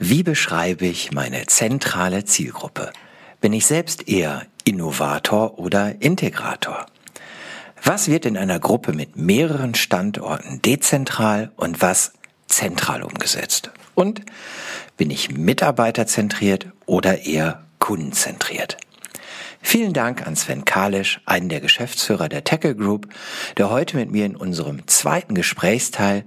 Wie beschreibe ich meine zentrale Zielgruppe? Bin ich selbst eher Innovator oder Integrator? Was wird in einer Gruppe mit mehreren Standorten dezentral und was zentral umgesetzt? Und bin ich mitarbeiterzentriert oder eher kundenzentriert? Vielen Dank an Sven Kalisch, einen der Geschäftsführer der Tackle Group, der heute mit mir in unserem zweiten Gesprächsteil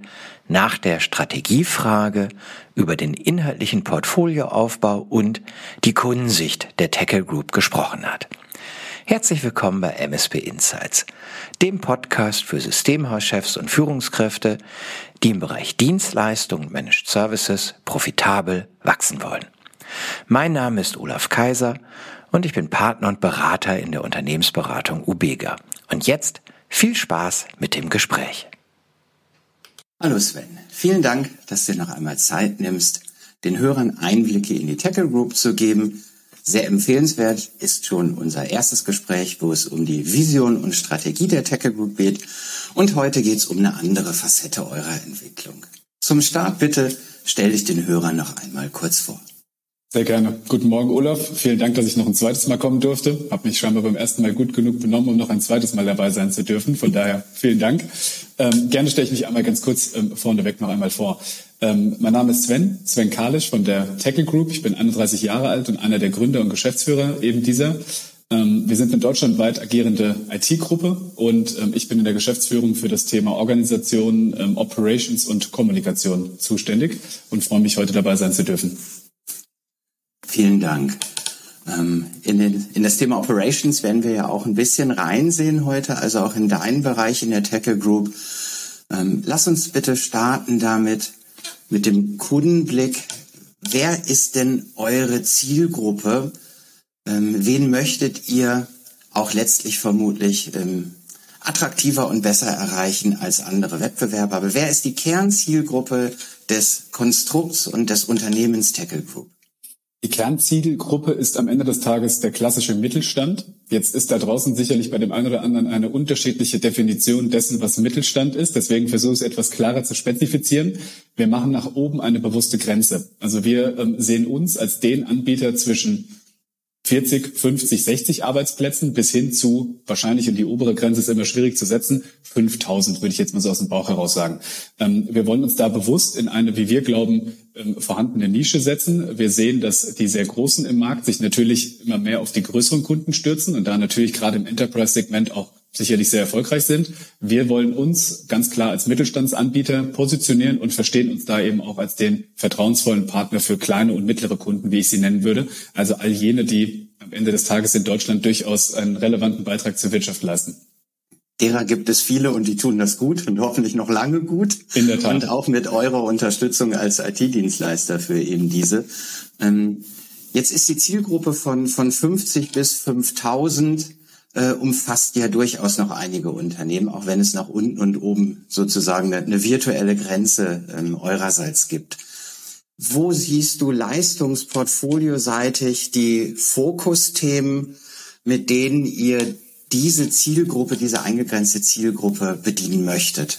nach der Strategiefrage über den inhaltlichen Portfolioaufbau und die Kundensicht der Tackle Group gesprochen hat. Herzlich willkommen bei MSP Insights, dem Podcast für Systemhauschefs und Führungskräfte, die im Bereich Dienstleistung und Managed Services profitabel wachsen wollen. Mein Name ist Olaf Kaiser und ich bin Partner und Berater in der Unternehmensberatung Ubega. Und jetzt viel Spaß mit dem Gespräch. Hallo Sven, vielen Dank, dass du noch einmal Zeit nimmst, den Hörern Einblicke in die Tackle Group zu geben. Sehr empfehlenswert ist schon unser erstes Gespräch, wo es um die Vision und Strategie der Tackle Group geht. Und heute geht es um eine andere Facette eurer Entwicklung. Zum Start bitte stell dich den Hörern noch einmal kurz vor. Sehr gerne. Guten Morgen, Olaf. Vielen Dank, dass ich noch ein zweites Mal kommen durfte. Habe mich scheinbar beim ersten Mal gut genug benommen, um noch ein zweites Mal dabei sein zu dürfen. Von daher vielen Dank. Ähm, gerne stelle ich mich einmal ganz kurz ähm, vorneweg noch einmal vor. Ähm, mein Name ist Sven, Sven Kalisch von der Tackle Group. Ich bin 31 Jahre alt und einer der Gründer und Geschäftsführer eben dieser. Ähm, wir sind eine deutschlandweit agierende IT-Gruppe und ähm, ich bin in der Geschäftsführung für das Thema Organisation, ähm, Operations und Kommunikation zuständig und freue mich, heute dabei sein zu dürfen. Vielen Dank. Ähm, in, den, in, das Thema Operations werden wir ja auch ein bisschen reinsehen heute, also auch in deinen Bereich in der Tackle Group. Ähm, lass uns bitte starten damit, mit dem Kundenblick. Wer ist denn eure Zielgruppe? Ähm, wen möchtet ihr auch letztlich vermutlich attraktiver und besser erreichen als andere Wettbewerber? Aber wer ist die Kernzielgruppe des Konstrukts und des Unternehmens Tackle Group? Die Kernzielgruppe ist am Ende des Tages der klassische Mittelstand. Jetzt ist da draußen sicherlich bei dem einen oder anderen eine unterschiedliche Definition dessen, was Mittelstand ist. Deswegen versuche ich es etwas klarer zu spezifizieren. Wir machen nach oben eine bewusste Grenze. Also wir ähm, sehen uns als den Anbieter zwischen 40, 50, 60 Arbeitsplätzen bis hin zu, wahrscheinlich, und die obere Grenze ist immer schwierig zu setzen, 5000, würde ich jetzt mal so aus dem Bauch heraus sagen. Ähm, wir wollen uns da bewusst in eine, wie wir glauben, ähm, vorhandene Nische setzen. Wir sehen, dass die sehr Großen im Markt sich natürlich immer mehr auf die größeren Kunden stürzen und da natürlich gerade im Enterprise-Segment auch sicherlich sehr erfolgreich sind. Wir wollen uns ganz klar als Mittelstandsanbieter positionieren und verstehen uns da eben auch als den vertrauensvollen Partner für kleine und mittlere Kunden, wie ich sie nennen würde. Also all jene, die am Ende des Tages in Deutschland durchaus einen relevanten Beitrag zur Wirtschaft leisten. Derer gibt es viele und die tun das gut und hoffentlich noch lange gut. In der Tat. Und auch mit eurer Unterstützung als IT-Dienstleister für eben diese. Ähm, jetzt ist die Zielgruppe von, von 50 bis 5000 äh, umfasst ja durchaus noch einige Unternehmen, auch wenn es nach unten und oben sozusagen eine, eine virtuelle Grenze ähm, eurerseits gibt. Wo siehst du leistungsportfolioseitig die Fokusthemen, mit denen ihr diese Zielgruppe, diese eingegrenzte Zielgruppe bedienen möchtet?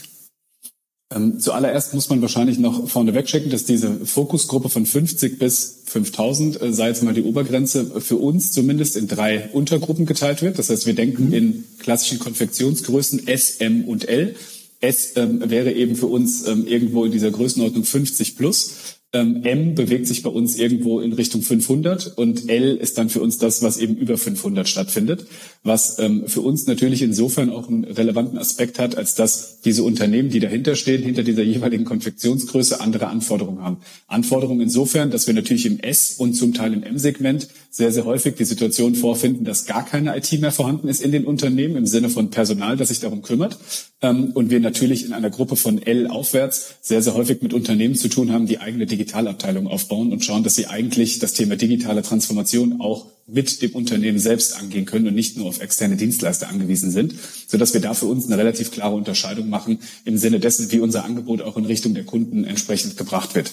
Ähm, zuallererst muss man wahrscheinlich noch vorneweg checken, dass diese Fokusgruppe von 50 bis 5000, äh, sei jetzt mal die Obergrenze, für uns zumindest in drei Untergruppen geteilt wird. Das heißt, wir denken mhm. in klassischen Konfektionsgrößen S, M und L. S ähm, wäre eben für uns ähm, irgendwo in dieser Größenordnung 50 plus. Ähm, M bewegt sich bei uns irgendwo in Richtung 500 und L ist dann für uns das, was eben über 500 stattfindet, was ähm, für uns natürlich insofern auch einen relevanten Aspekt hat, als dass diese Unternehmen, die dahinter stehen, hinter dieser jeweiligen Konfektionsgröße andere Anforderungen haben. Anforderungen insofern, dass wir natürlich im S und zum Teil im M-Segment sehr, sehr häufig die Situation vorfinden, dass gar keine IT mehr vorhanden ist in den Unternehmen im Sinne von Personal, das sich darum kümmert. Ähm, und wir natürlich in einer Gruppe von L aufwärts sehr, sehr häufig mit Unternehmen zu tun haben, die eigene Digitalabteilung aufbauen und schauen, dass sie eigentlich das Thema digitale Transformation auch mit dem Unternehmen selbst angehen können und nicht nur auf externe Dienstleister angewiesen sind, sodass wir da für uns eine relativ klare Unterscheidung machen im Sinne dessen, wie unser Angebot auch in Richtung der Kunden entsprechend gebracht wird.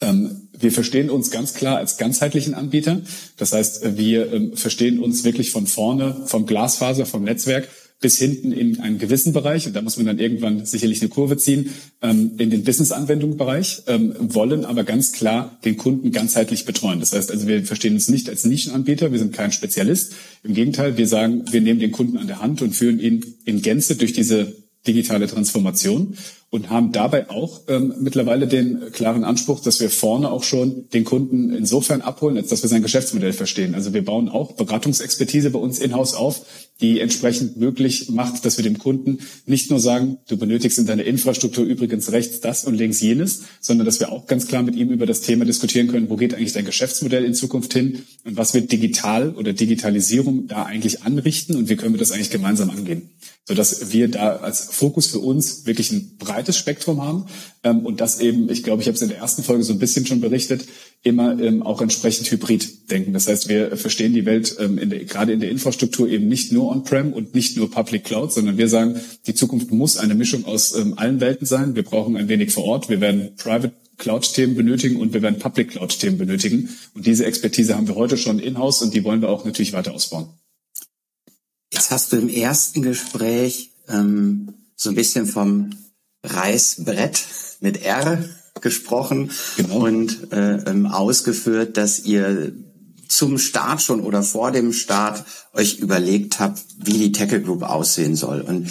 Ähm, wir verstehen uns ganz klar als ganzheitlichen Anbieter. Das heißt, wir ähm, verstehen uns wirklich von vorne, vom Glasfaser, vom Netzwerk bis hinten in einen gewissen Bereich, und da muss man dann irgendwann sicherlich eine Kurve ziehen, ähm, in den Business-Anwendungsbereich, ähm, wollen aber ganz klar den Kunden ganzheitlich betreuen. Das heißt also, wir verstehen uns nicht als Nischenanbieter, wir sind kein Spezialist. Im Gegenteil, wir sagen, wir nehmen den Kunden an der Hand und führen ihn in Gänze durch diese digitale Transformation und haben dabei auch ähm, mittlerweile den klaren Anspruch, dass wir vorne auch schon den Kunden insofern abholen, als dass wir sein Geschäftsmodell verstehen. Also wir bauen auch Beratungsexpertise bei uns in-house auf, die entsprechend möglich macht, dass wir dem Kunden nicht nur sagen, du benötigst in deiner Infrastruktur übrigens rechts das und links jenes, sondern dass wir auch ganz klar mit ihm über das Thema diskutieren können, wo geht eigentlich dein Geschäftsmodell in Zukunft hin und was wird digital oder Digitalisierung da eigentlich anrichten und wie können wir das eigentlich gemeinsam angehen sodass wir da als Fokus für uns wirklich ein breites Spektrum haben ähm, und das eben, ich glaube, ich habe es in der ersten Folge so ein bisschen schon berichtet, immer ähm, auch entsprechend hybrid denken. Das heißt, wir verstehen die Welt ähm, in der, gerade in der Infrastruktur eben nicht nur on-prem und nicht nur Public Cloud, sondern wir sagen, die Zukunft muss eine Mischung aus ähm, allen Welten sein. Wir brauchen ein wenig vor Ort. Wir werden Private Cloud-Themen benötigen und wir werden Public Cloud-Themen benötigen. Und diese Expertise haben wir heute schon in-house und die wollen wir auch natürlich weiter ausbauen. Jetzt hast du im ersten Gespräch ähm, so ein bisschen vom Reißbrett mit R gesprochen genau. und äh, ähm, ausgeführt, dass ihr zum Start schon oder vor dem Start euch überlegt habt, wie die Tackle Group aussehen soll. Und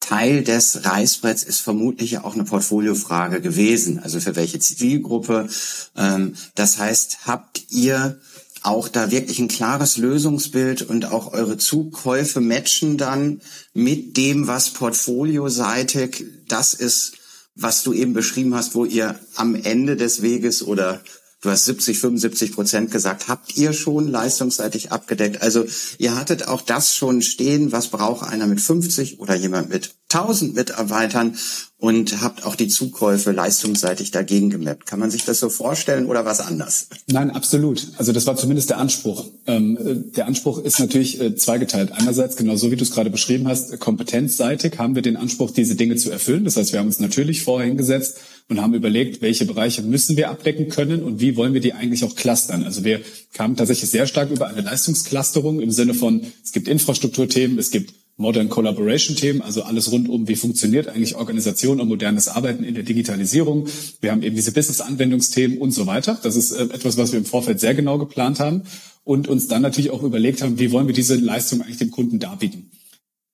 Teil des Reißbretts ist vermutlich auch eine Portfoliofrage gewesen. Also für welche Zivilgruppe? Ähm, das heißt, habt ihr auch da wirklich ein klares Lösungsbild und auch eure Zukäufe matchen dann mit dem, was portfolioseitig das ist, was du eben beschrieben hast, wo ihr am Ende des Weges oder du hast 70, 75 Prozent gesagt, habt ihr schon leistungsseitig abgedeckt. Also ihr hattet auch das schon stehen, was braucht einer mit 50 oder jemand mit 1000 Mitarbeitern und habt auch die Zukäufe leistungsseitig dagegen gemappt. Kann man sich das so vorstellen oder was anders? Nein, absolut. Also das war zumindest der Anspruch. Ähm, äh, der Anspruch ist natürlich äh, zweigeteilt. Einerseits, genau so wie du es gerade beschrieben hast, kompetenzseitig haben wir den Anspruch, diese Dinge zu erfüllen. Das heißt, wir haben uns natürlich vorher hingesetzt und haben überlegt, welche Bereiche müssen wir abdecken können und wie wollen wir die eigentlich auch clustern. Also wir kamen tatsächlich sehr stark über eine Leistungsclusterung im Sinne von, es gibt Infrastrukturthemen, es gibt Modern Collaboration Themen, also alles rund um, wie funktioniert eigentlich Organisation und modernes Arbeiten in der Digitalisierung. Wir haben eben diese Business-Anwendungsthemen und so weiter. Das ist äh, etwas, was wir im Vorfeld sehr genau geplant haben und uns dann natürlich auch überlegt haben, wie wollen wir diese Leistung eigentlich dem Kunden darbieten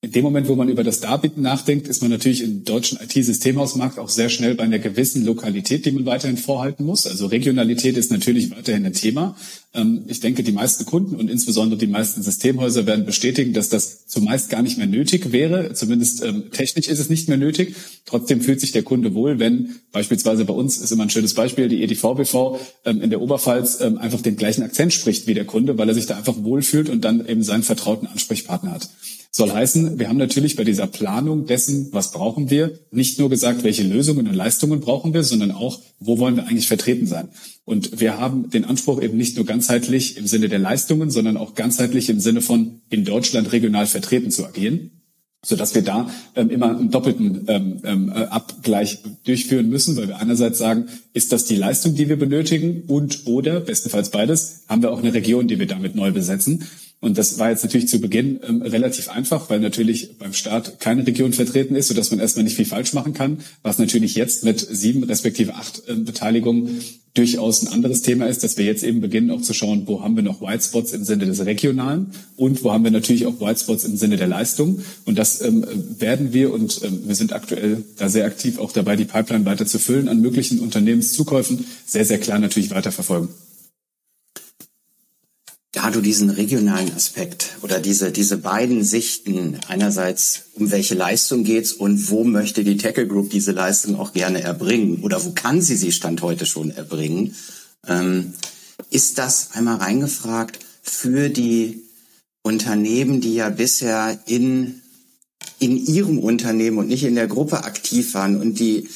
in dem Moment, wo man über das Darbieten nachdenkt, ist man natürlich im deutschen IT-Systemhausmarkt auch sehr schnell bei einer gewissen Lokalität, die man weiterhin vorhalten muss. Also Regionalität ist natürlich weiterhin ein Thema. Ähm, ich denke, die meisten Kunden und insbesondere die meisten Systemhäuser werden bestätigen, dass das zumeist gar nicht mehr nötig wäre. Zumindest ähm, technisch ist es nicht mehr nötig. Trotzdem fühlt sich der Kunde wohl, wenn beispielsweise bei uns ist immer ein schönes Beispiel, die EDVBV ähm, in der Oberpfalz einfach den gleichen Akzent spricht wie der Kunde, weil er sich da einfach wohlfühlt und dann eben seinen vertrauten Ansprechpartner hat. Soll heißen, wir haben natürlich bei dieser Planung dessen, was brauchen wir, nicht nur gesagt, welche Lösungen und Leistungen brauchen wir, sondern auch, wo wollen wir eigentlich vertreten sein. Und wir haben den Anspruch eben nicht nur ganzheitlich im Sinne der Leistungen, sondern auch ganzheitlich im Sinne von in Deutschland regional vertreten zu agieren sodass wir da ähm, immer einen doppelten ähm, ähm, äh, Abgleich durchführen müssen, weil wir einerseits sagen, ist das die Leistung, die wir benötigen und oder bestenfalls beides, haben wir auch eine Region, die wir damit neu besetzen. Und das war jetzt natürlich zu Beginn ähm, relativ einfach, weil natürlich beim Staat keine Region vertreten ist, sodass man erstmal nicht viel falsch machen kann, was natürlich jetzt mit sieben respektive acht äh, Beteiligungen durchaus ein anderes Thema ist, dass wir jetzt eben beginnen auch zu schauen, wo haben wir noch Whitespots im Sinne des Regionalen und wo haben wir natürlich auch Whitespots im Sinne der Leistung. Und das ähm, werden wir und ähm, wir sind aktuell da sehr aktiv auch dabei, die Pipeline weiter zu füllen an möglichen Unternehmenszukäufen, sehr, sehr klar natürlich weiterverfolgen da du diesen regionalen Aspekt oder diese, diese beiden Sichten, einerseits um welche Leistung geht's und wo möchte die Tackle Group diese Leistung auch gerne erbringen oder wo kann sie sie Stand heute schon erbringen, ähm, ist das einmal reingefragt für die Unternehmen, die ja bisher in, in ihrem Unternehmen und nicht in der Gruppe aktiv waren und die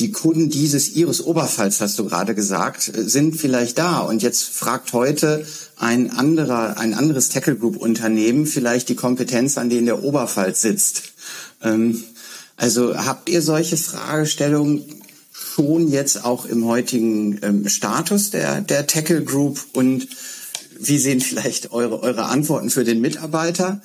die Kunden dieses Ihres Oberfalls, hast du gerade gesagt, sind vielleicht da. Und jetzt fragt heute ein anderer, ein anderes Tackle Group Unternehmen vielleicht die Kompetenz, an denen der Oberpfalz sitzt. Ähm, also habt ihr solche Fragestellungen schon jetzt auch im heutigen ähm, Status der, der Tackle Group und wie sehen vielleicht eure, eure Antworten für den Mitarbeiter?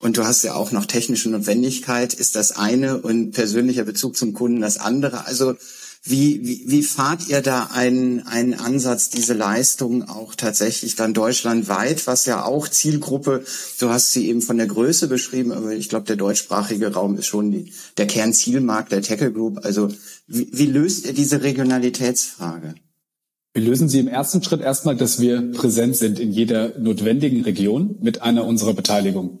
Und du hast ja auch noch technische Notwendigkeit, ist das eine und persönlicher Bezug zum Kunden das andere. Also wie, wie, wie fahrt ihr da einen, einen Ansatz, diese Leistung auch tatsächlich dann deutschlandweit, was ja auch Zielgruppe, du hast sie eben von der Größe beschrieben, aber ich glaube, der deutschsprachige Raum ist schon die, der Kernzielmarkt der Tackle Group. Also wie, wie löst ihr diese Regionalitätsfrage? Wir lösen sie im ersten Schritt erstmal, dass wir präsent sind in jeder notwendigen Region mit einer unserer Beteiligung.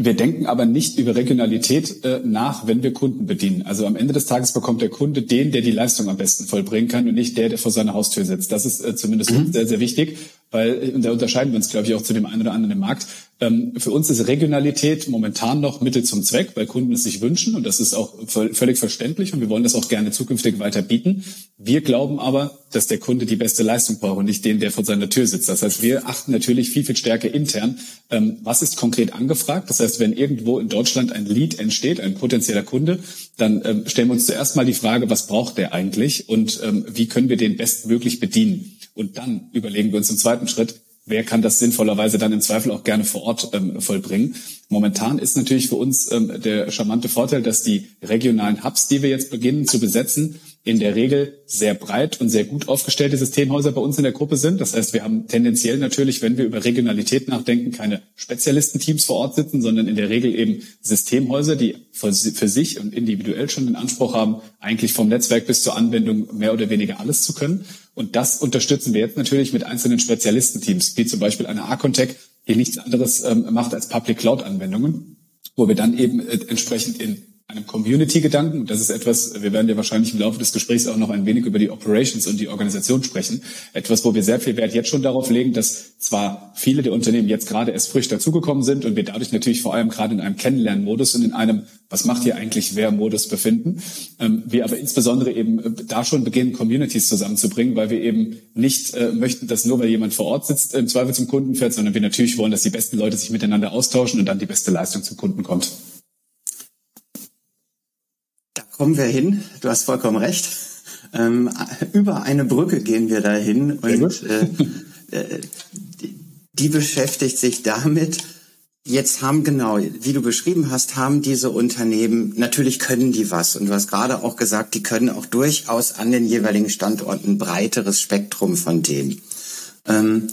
Wir denken aber nicht über Regionalität äh, nach, wenn wir Kunden bedienen. Also am Ende des Tages bekommt der Kunde den, der die Leistung am besten vollbringen kann und nicht der, der vor seiner Haustür sitzt. Das ist äh, zumindest mhm. sehr, sehr wichtig, weil, und da unterscheiden wir uns, glaube ich, auch zu dem einen oder anderen im Markt. Ähm, für uns ist Regionalität momentan noch Mittel zum Zweck, weil Kunden es sich wünschen und das ist auch völlig verständlich und wir wollen das auch gerne zukünftig weiter bieten. Wir glauben aber, dass der Kunde die beste Leistung braucht und nicht den, der vor seiner Tür sitzt. Das heißt, wir achten natürlich viel, viel stärker intern, ähm, was ist konkret angefragt. Das heißt, wenn irgendwo in Deutschland ein Lead entsteht, ein potenzieller Kunde, dann ähm, stellen wir uns zuerst mal die Frage, was braucht der eigentlich und wie können wir den bestmöglich bedienen. Und dann überlegen wir uns im zweiten Schritt, wer kann das sinnvollerweise dann im Zweifel auch gerne vor Ort ähm, vollbringen. Momentan ist natürlich für uns ähm, der charmante Vorteil, dass die regionalen Hubs, die wir jetzt beginnen zu besetzen, in der Regel sehr breit und sehr gut aufgestellte Systemhäuser bei uns in der Gruppe sind. Das heißt, wir haben tendenziell natürlich, wenn wir über Regionalität nachdenken, keine Spezialistenteams vor Ort sitzen, sondern in der Regel eben Systemhäuser, die für sich und individuell schon den Anspruch haben, eigentlich vom Netzwerk bis zur Anwendung mehr oder weniger alles zu können. Und das unterstützen wir jetzt natürlich mit einzelnen Spezialistenteams, wie zum Beispiel eine Arcontech, die nichts anderes ähm, macht als Public Cloud Anwendungen, wo wir dann eben äh, entsprechend in einem Community-Gedanken. Das ist etwas, wir werden ja wahrscheinlich im Laufe des Gesprächs auch noch ein wenig über die Operations und die Organisation sprechen. Etwas, wo wir sehr viel Wert jetzt schon darauf legen, dass zwar viele der Unternehmen jetzt gerade erst frisch dazugekommen sind und wir dadurch natürlich vor allem gerade in einem Kennenlernmodus und in einem was macht hier eigentlich wer Modus befinden. Ähm, wir aber insbesondere eben äh, da schon beginnen, Communities zusammenzubringen, weil wir eben nicht äh, möchten, dass nur weil jemand vor Ort sitzt, im Zweifel zum Kunden fährt, sondern wir natürlich wollen, dass die besten Leute sich miteinander austauschen und dann die beste Leistung zum Kunden kommt kommen wir hin. Du hast vollkommen recht. Ähm, über eine Brücke gehen wir dahin und äh, äh, die, die beschäftigt sich damit. Jetzt haben genau, wie du beschrieben hast, haben diese Unternehmen, natürlich können die was. Und du hast gerade auch gesagt, die können auch durchaus an den jeweiligen Standorten ein breiteres Spektrum von denen. Ähm,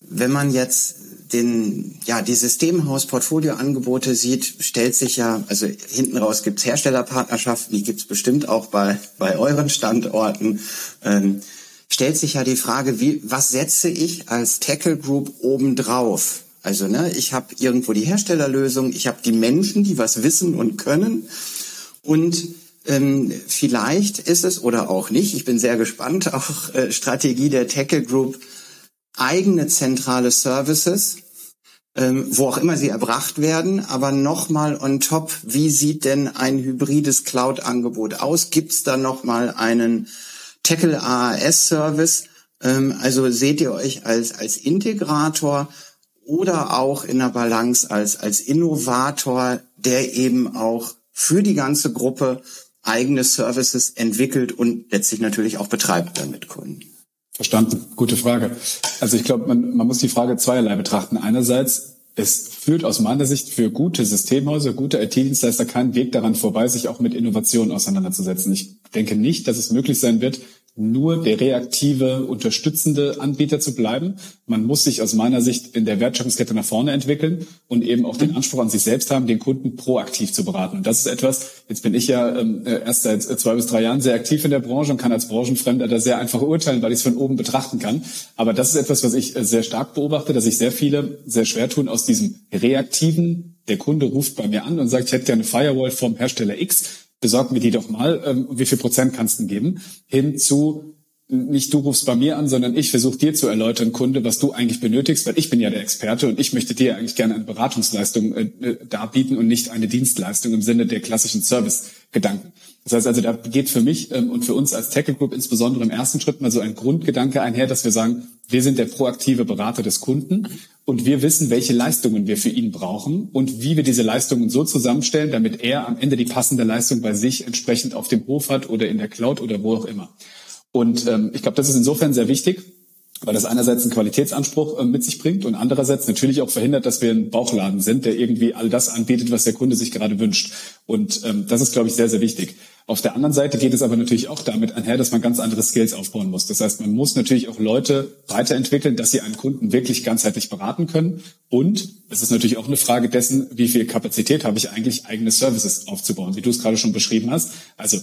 wenn man jetzt den, ja, die Systemhaus-Portfolio-Angebote sieht, stellt sich ja, also hinten raus gibt's Herstellerpartnerschaften, die gibt's bestimmt auch bei, bei euren Standorten. Ähm, stellt sich ja die Frage, wie, was setze ich als Tackle Group obendrauf? Also, ne, ich habe irgendwo die Herstellerlösung, ich habe die Menschen, die was wissen und können. Und ähm, vielleicht ist es oder auch nicht, ich bin sehr gespannt, auch äh, Strategie der Tackle Group, eigene zentrale Services, ähm, wo auch immer sie erbracht werden, aber nochmal on top, wie sieht denn ein hybrides Cloud-Angebot aus? Gibt es da nochmal einen Tackle AAS-Service? Ähm, also seht ihr euch als, als Integrator oder auch in der Balance als, als Innovator, der eben auch für die ganze Gruppe eigene Services entwickelt und letztlich natürlich auch betreibt damit Kunden. Verstanden. Gute Frage. Also ich glaube, man, man muss die Frage zweierlei betrachten. Einerseits, es führt aus meiner Sicht für gute Systemhäuser, gute IT-Dienstleister keinen Weg daran vorbei, sich auch mit Innovationen auseinanderzusetzen. Ich denke nicht, dass es möglich sein wird, nur der reaktive, unterstützende Anbieter zu bleiben. Man muss sich aus meiner Sicht in der Wertschöpfungskette nach vorne entwickeln und eben auch den mhm. Anspruch an sich selbst haben, den Kunden proaktiv zu beraten. Und das ist etwas, jetzt bin ich ja ähm, äh, erst seit zwei bis drei Jahren sehr aktiv in der Branche und kann als Branchenfremder da sehr einfach urteilen, weil ich es von oben betrachten kann. Aber das ist etwas, was ich äh, sehr stark beobachte, dass sich sehr viele sehr schwer tun, aus diesem reaktiven, der Kunde ruft bei mir an und sagt, ich hätte gerne eine Firewall vom Hersteller X, besorg mir die doch mal, ähm, wie viel Prozent kannst du geben, hin zu nicht du rufst bei mir an, sondern ich versuche dir zu erläutern, Kunde, was du eigentlich benötigst, weil ich bin ja der Experte und ich möchte dir eigentlich gerne eine Beratungsleistung äh, äh darbieten und nicht eine Dienstleistung im Sinne der klassischen Service-Gedanken. Das heißt also, da geht für mich ähm, und für uns als Tackle Group insbesondere im ersten Schritt mal so ein Grundgedanke einher, dass wir sagen, wir sind der proaktive Berater des Kunden und wir wissen, welche Leistungen wir für ihn brauchen und wie wir diese Leistungen so zusammenstellen, damit er am Ende die passende Leistung bei sich entsprechend auf dem Hof hat oder in der Cloud oder wo auch immer. Und ähm, ich glaube, das ist insofern sehr wichtig, weil das einerseits einen Qualitätsanspruch äh, mit sich bringt und andererseits natürlich auch verhindert, dass wir ein Bauchladen sind, der irgendwie all das anbietet, was der Kunde sich gerade wünscht. Und ähm, das ist, glaube ich, sehr, sehr wichtig. Auf der anderen Seite geht es aber natürlich auch damit einher, dass man ganz andere Skills aufbauen muss. Das heißt, man muss natürlich auch Leute weiterentwickeln, dass sie einen Kunden wirklich ganzheitlich beraten können. Und es ist natürlich auch eine Frage dessen, wie viel Kapazität habe ich eigentlich, eigene Services aufzubauen, wie du es gerade schon beschrieben hast. Also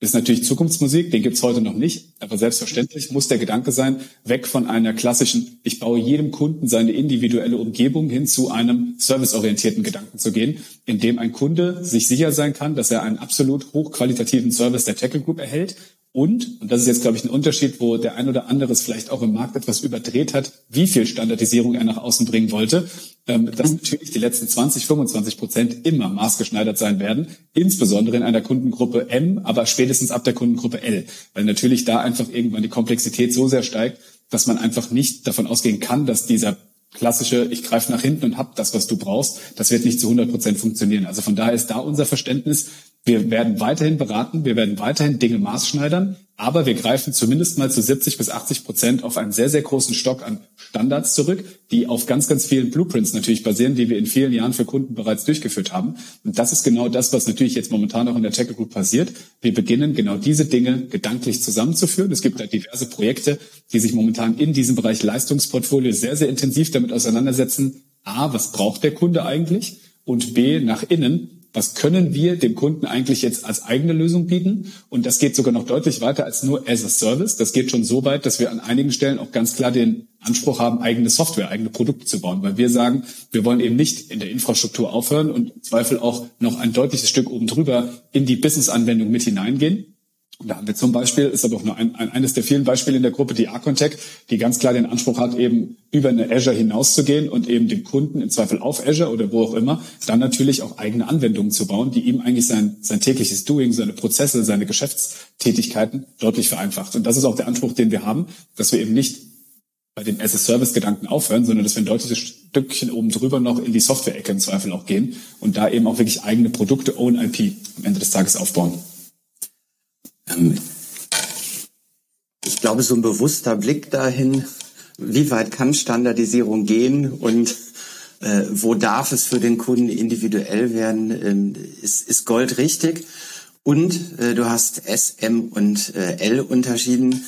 ist natürlich Zukunftsmusik, den gibt's heute noch nicht, aber selbstverständlich muss der Gedanke sein, weg von einer klassischen, ich baue jedem Kunden seine individuelle Umgebung hin zu einem serviceorientierten Gedanken zu gehen, in dem ein Kunde sich sicher sein kann, dass er einen absolut hochqualitativen Service der Tackle Group erhält und, und das ist jetzt, glaube ich, ein Unterschied, wo der ein oder andere es vielleicht auch im Markt etwas überdreht hat, wie viel Standardisierung er nach außen bringen wollte, dass natürlich die letzten 20, 25 Prozent immer maßgeschneidert sein werden, insbesondere in einer Kundengruppe M, aber spätestens ab der Kundengruppe L, weil natürlich da einfach irgendwann die Komplexität so sehr steigt, dass man einfach nicht davon ausgehen kann, dass dieser klassische, ich greife nach hinten und hab das, was du brauchst, das wird nicht zu 100 Prozent funktionieren. Also von daher ist da unser Verständnis, wir werden weiterhin beraten, wir werden weiterhin Dinge maßschneidern, aber wir greifen zumindest mal zu 70 bis 80 Prozent auf einen sehr, sehr großen Stock an Standards zurück, die auf ganz, ganz vielen Blueprints natürlich basieren, die wir in vielen Jahren für Kunden bereits durchgeführt haben. Und das ist genau das, was natürlich jetzt momentan auch in der Tech Group passiert. Wir beginnen genau diese Dinge gedanklich zusammenzuführen. Es gibt da diverse Projekte, die sich momentan in diesem Bereich Leistungsportfolio sehr, sehr intensiv damit auseinandersetzen. A, was braucht der Kunde eigentlich? Und B, nach innen, was können wir dem Kunden eigentlich jetzt als eigene Lösung bieten? Und das geht sogar noch deutlich weiter als nur as a Service. Das geht schon so weit, dass wir an einigen Stellen auch ganz klar den Anspruch haben, eigene Software, eigene Produkte zu bauen, weil wir sagen, wir wollen eben nicht in der Infrastruktur aufhören und im Zweifel auch noch ein deutliches Stück oben drüber in die Business-Anwendung mit hineingehen. Da haben wir zum Beispiel, ist aber auch nur ein, ein, eines der vielen Beispiele in der Gruppe, die Arcontech, die ganz klar den Anspruch hat, eben über eine Azure hinauszugehen und eben dem Kunden im Zweifel auf Azure oder wo auch immer, dann natürlich auch eigene Anwendungen zu bauen, die ihm eigentlich sein, sein tägliches Doing, seine Prozesse, seine Geschäftstätigkeiten deutlich vereinfacht. Und das ist auch der Anspruch, den wir haben, dass wir eben nicht bei dem as-a-Service-Gedanken aufhören, sondern dass wir ein deutliches Stückchen oben drüber noch in die Software-Ecke im Zweifel auch gehen und da eben auch wirklich eigene Produkte, Own IP am Ende des Tages aufbauen. Ähm, ich glaube, so ein bewusster Blick dahin, wie weit kann Standardisierung gehen und äh, wo darf es für den Kunden individuell werden, äh, ist, ist Gold richtig. Und äh, du hast S, M und äh, L unterschieden.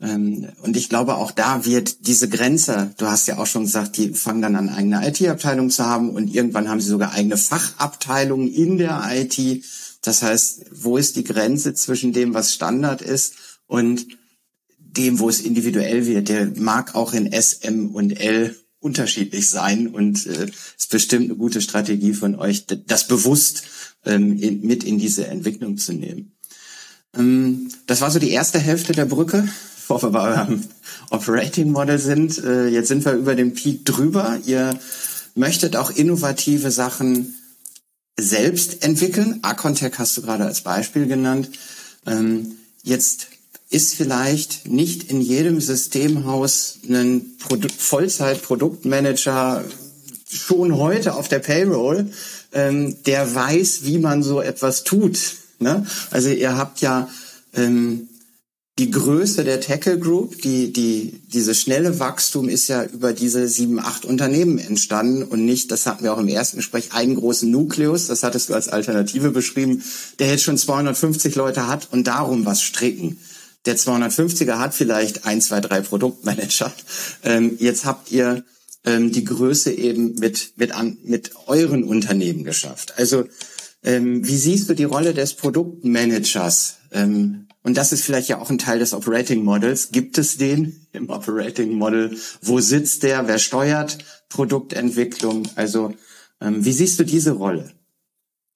Ähm, und ich glaube, auch da wird diese Grenze, du hast ja auch schon gesagt, die fangen dann an, eigene IT-Abteilung zu haben und irgendwann haben sie sogar eigene Fachabteilungen in der IT. Das heißt, wo ist die Grenze zwischen dem, was Standard ist und dem, wo es individuell wird? Der mag auch in S, M und L unterschiedlich sein und äh, ist bestimmt eine gute Strategie von euch, das bewusst ähm, in, mit in diese Entwicklung zu nehmen. Ähm, das war so die erste Hälfte der Brücke, bevor wir bei eurem Operating Model sind. Äh, jetzt sind wir über den Peak drüber. Ihr möchtet auch innovative Sachen selbst entwickeln. Acontec hast du gerade als Beispiel genannt. Ähm, jetzt ist vielleicht nicht in jedem Systemhaus ein Produ Vollzeit-Produktmanager schon heute auf der Payroll, ähm, der weiß, wie man so etwas tut. Ne? Also ihr habt ja ähm, die Größe der Tackle Group, die, die, diese schnelle Wachstum ist ja über diese sieben, acht Unternehmen entstanden und nicht, das hatten wir auch im ersten Gespräch, einen großen Nukleus, das hattest du als Alternative beschrieben, der jetzt schon 250 Leute hat und darum was stricken. Der 250er hat vielleicht ein, zwei, drei Produktmanager. Ähm, jetzt habt ihr ähm, die Größe eben mit, mit, an, mit euren Unternehmen geschafft. Also, ähm, wie siehst du die Rolle des Produktmanagers? Ähm, und das ist vielleicht ja auch ein Teil des Operating Models. Gibt es den im Operating Model? Wo sitzt der? Wer steuert Produktentwicklung? Also ähm, wie siehst du diese Rolle?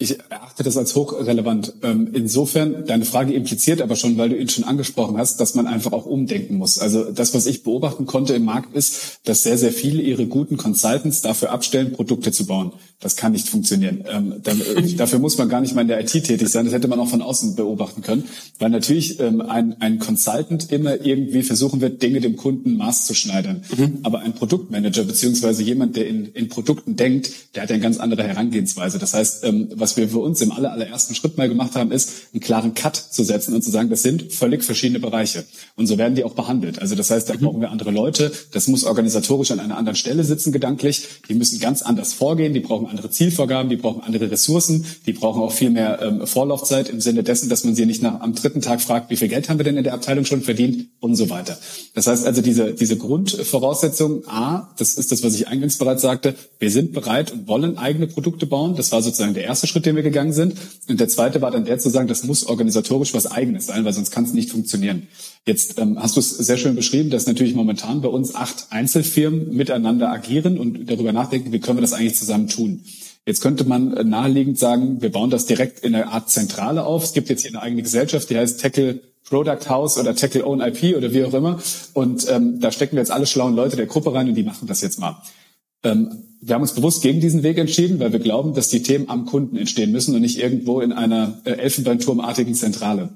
Ich erachte das als hochrelevant. Ähm, insofern, deine Frage impliziert aber schon, weil du ihn schon angesprochen hast, dass man einfach auch umdenken muss. Also das, was ich beobachten konnte im Markt, ist, dass sehr, sehr viele ihre guten Consultants dafür abstellen, Produkte zu bauen. Das kann nicht funktionieren. Ähm, dafür muss man gar nicht mal in der IT tätig sein. Das hätte man auch von außen beobachten können. Weil natürlich ähm, ein, ein Consultant immer irgendwie versuchen wird, Dinge dem Kunden maßzuschneidern. Mhm. Aber ein Produktmanager beziehungsweise jemand, der in, in Produkten denkt, der hat eine ganz andere Herangehensweise. Das heißt, was was wir für uns im allerersten Schritt mal gemacht haben, ist, einen klaren Cut zu setzen und zu sagen, das sind völlig verschiedene Bereiche. Und so werden die auch behandelt. Also das heißt, da mhm. brauchen wir andere Leute. Das muss organisatorisch an einer anderen Stelle sitzen, gedanklich. Die müssen ganz anders vorgehen. Die brauchen andere Zielvorgaben. Die brauchen andere Ressourcen. Die brauchen auch viel mehr ähm, Vorlaufzeit im Sinne dessen, dass man sie nicht nach, am dritten Tag fragt, wie viel Geld haben wir denn in der Abteilung schon verdient und so weiter. Das heißt also, diese, diese Grundvoraussetzung, A, das ist das, was ich eingangs bereits sagte, wir sind bereit und wollen eigene Produkte bauen. Das war sozusagen der erste Schritt, den wir gegangen sind. Und der zweite war dann der zu sagen, das muss organisatorisch was Eigenes sein, weil sonst kann es nicht funktionieren. Jetzt ähm, hast du es sehr schön beschrieben, dass natürlich momentan bei uns acht Einzelfirmen miteinander agieren und darüber nachdenken, wie können wir das eigentlich zusammen tun. Jetzt könnte man äh, naheliegend sagen, wir bauen das direkt in einer Art Zentrale auf. Es gibt jetzt hier eine eigene Gesellschaft, die heißt Tackle Product House oder Tackle Own IP oder wie auch immer. Und ähm, da stecken wir jetzt alle schlauen Leute der Gruppe rein und die machen das jetzt mal. Ähm, wir haben uns bewusst gegen diesen Weg entschieden, weil wir glauben, dass die Themen am Kunden entstehen müssen und nicht irgendwo in einer äh, Elfenbeinturmartigen Zentrale.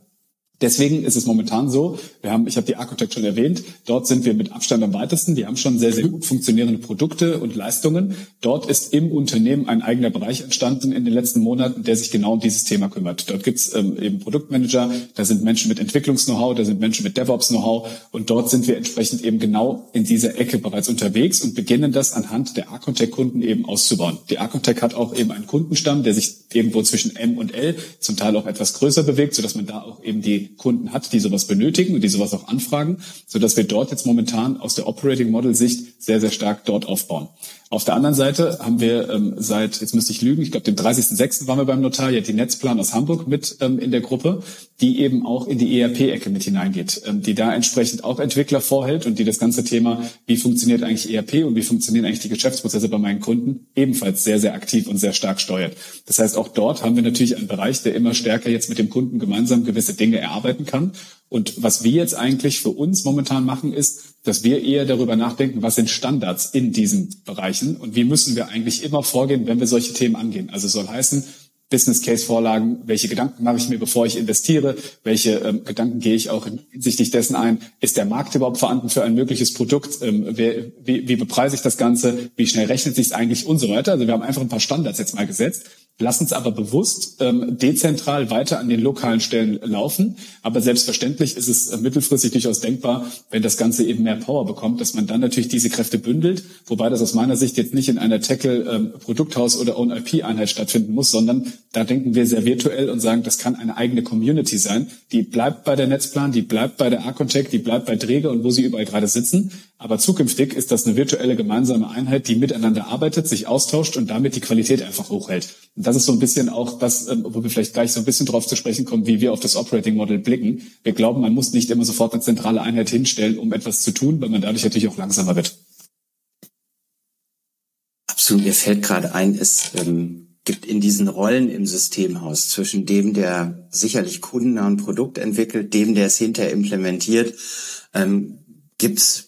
Deswegen ist es momentan so, wir haben, ich habe die Architect schon erwähnt, dort sind wir mit Abstand am weitesten. Die haben schon sehr, sehr gut funktionierende Produkte und Leistungen. Dort ist im Unternehmen ein eigener Bereich entstanden in den letzten Monaten, der sich genau um dieses Thema kümmert. Dort gibt's ähm, eben Produktmanager, da sind Menschen mit Entwicklungs-Know-how, da sind Menschen mit DevOps-Know-how und dort sind wir entsprechend eben genau in dieser Ecke bereits unterwegs und beginnen das anhand der Architect-Kunden eben auszubauen. Die Architect hat auch eben einen Kundenstamm, der sich irgendwo zwischen M und L zum Teil auch etwas größer bewegt, sodass man da auch eben die Kunden hat, die sowas benötigen und die sowas auch anfragen, so dass wir dort jetzt momentan aus der Operating Model Sicht sehr, sehr stark dort aufbauen. Auf der anderen Seite haben wir ähm, seit, jetzt müsste ich lügen, ich glaube, dem 30.06. waren wir beim Notar, ja die Netzplan aus Hamburg mit ähm, in der Gruppe, die eben auch in die ERP-Ecke mit hineingeht, ähm, die da entsprechend auch Entwickler vorhält und die das ganze Thema, wie funktioniert eigentlich ERP und wie funktionieren eigentlich die Geschäftsprozesse bei meinen Kunden, ebenfalls sehr, sehr aktiv und sehr stark steuert. Das heißt, auch dort haben wir natürlich einen Bereich, der immer stärker jetzt mit dem Kunden gemeinsam gewisse Dinge erarbeiten kann. Und was wir jetzt eigentlich für uns momentan machen, ist, dass wir eher darüber nachdenken, was sind Standards in diesen Bereichen und wie müssen wir eigentlich immer vorgehen, wenn wir solche Themen angehen. Also soll heißen, Business Case Vorlagen, welche Gedanken mache ich mir, bevor ich investiere, welche ähm, Gedanken gehe ich auch hinsichtlich dessen ein, ist der Markt überhaupt vorhanden für ein mögliches Produkt, ähm, wer, wie, wie bepreise ich das Ganze, wie schnell rechnet sich es eigentlich und so weiter. Also wir haben einfach ein paar Standards jetzt mal gesetzt lassen es aber bewusst ähm, dezentral weiter an den lokalen Stellen laufen. Aber selbstverständlich ist es äh, mittelfristig durchaus denkbar, wenn das Ganze eben mehr Power bekommt, dass man dann natürlich diese Kräfte bündelt, wobei das aus meiner Sicht jetzt nicht in einer Tackle ähm, Produkthaus oder Own IP Einheit stattfinden muss, sondern da denken wir sehr virtuell und sagen, das kann eine eigene Community sein, die bleibt bei der Netzplan, die bleibt bei der Architect, die bleibt bei Träger und wo sie überall gerade sitzen. Aber zukünftig ist das eine virtuelle gemeinsame Einheit, die miteinander arbeitet, sich austauscht und damit die Qualität einfach hochhält. Das ist so ein bisschen auch das, ähm, wo wir vielleicht gleich so ein bisschen drauf zu sprechen kommen, wie wir auf das Operating Model blicken. Wir glauben, man muss nicht immer sofort eine zentrale Einheit hinstellen, um etwas zu tun, weil man dadurch natürlich auch langsamer wird. Absolut, mir fällt gerade ein, es ähm, gibt in diesen Rollen im Systemhaus zwischen dem, der sicherlich kundennah ein Produkt entwickelt, dem, der es hinterher implementiert, ähm, gibt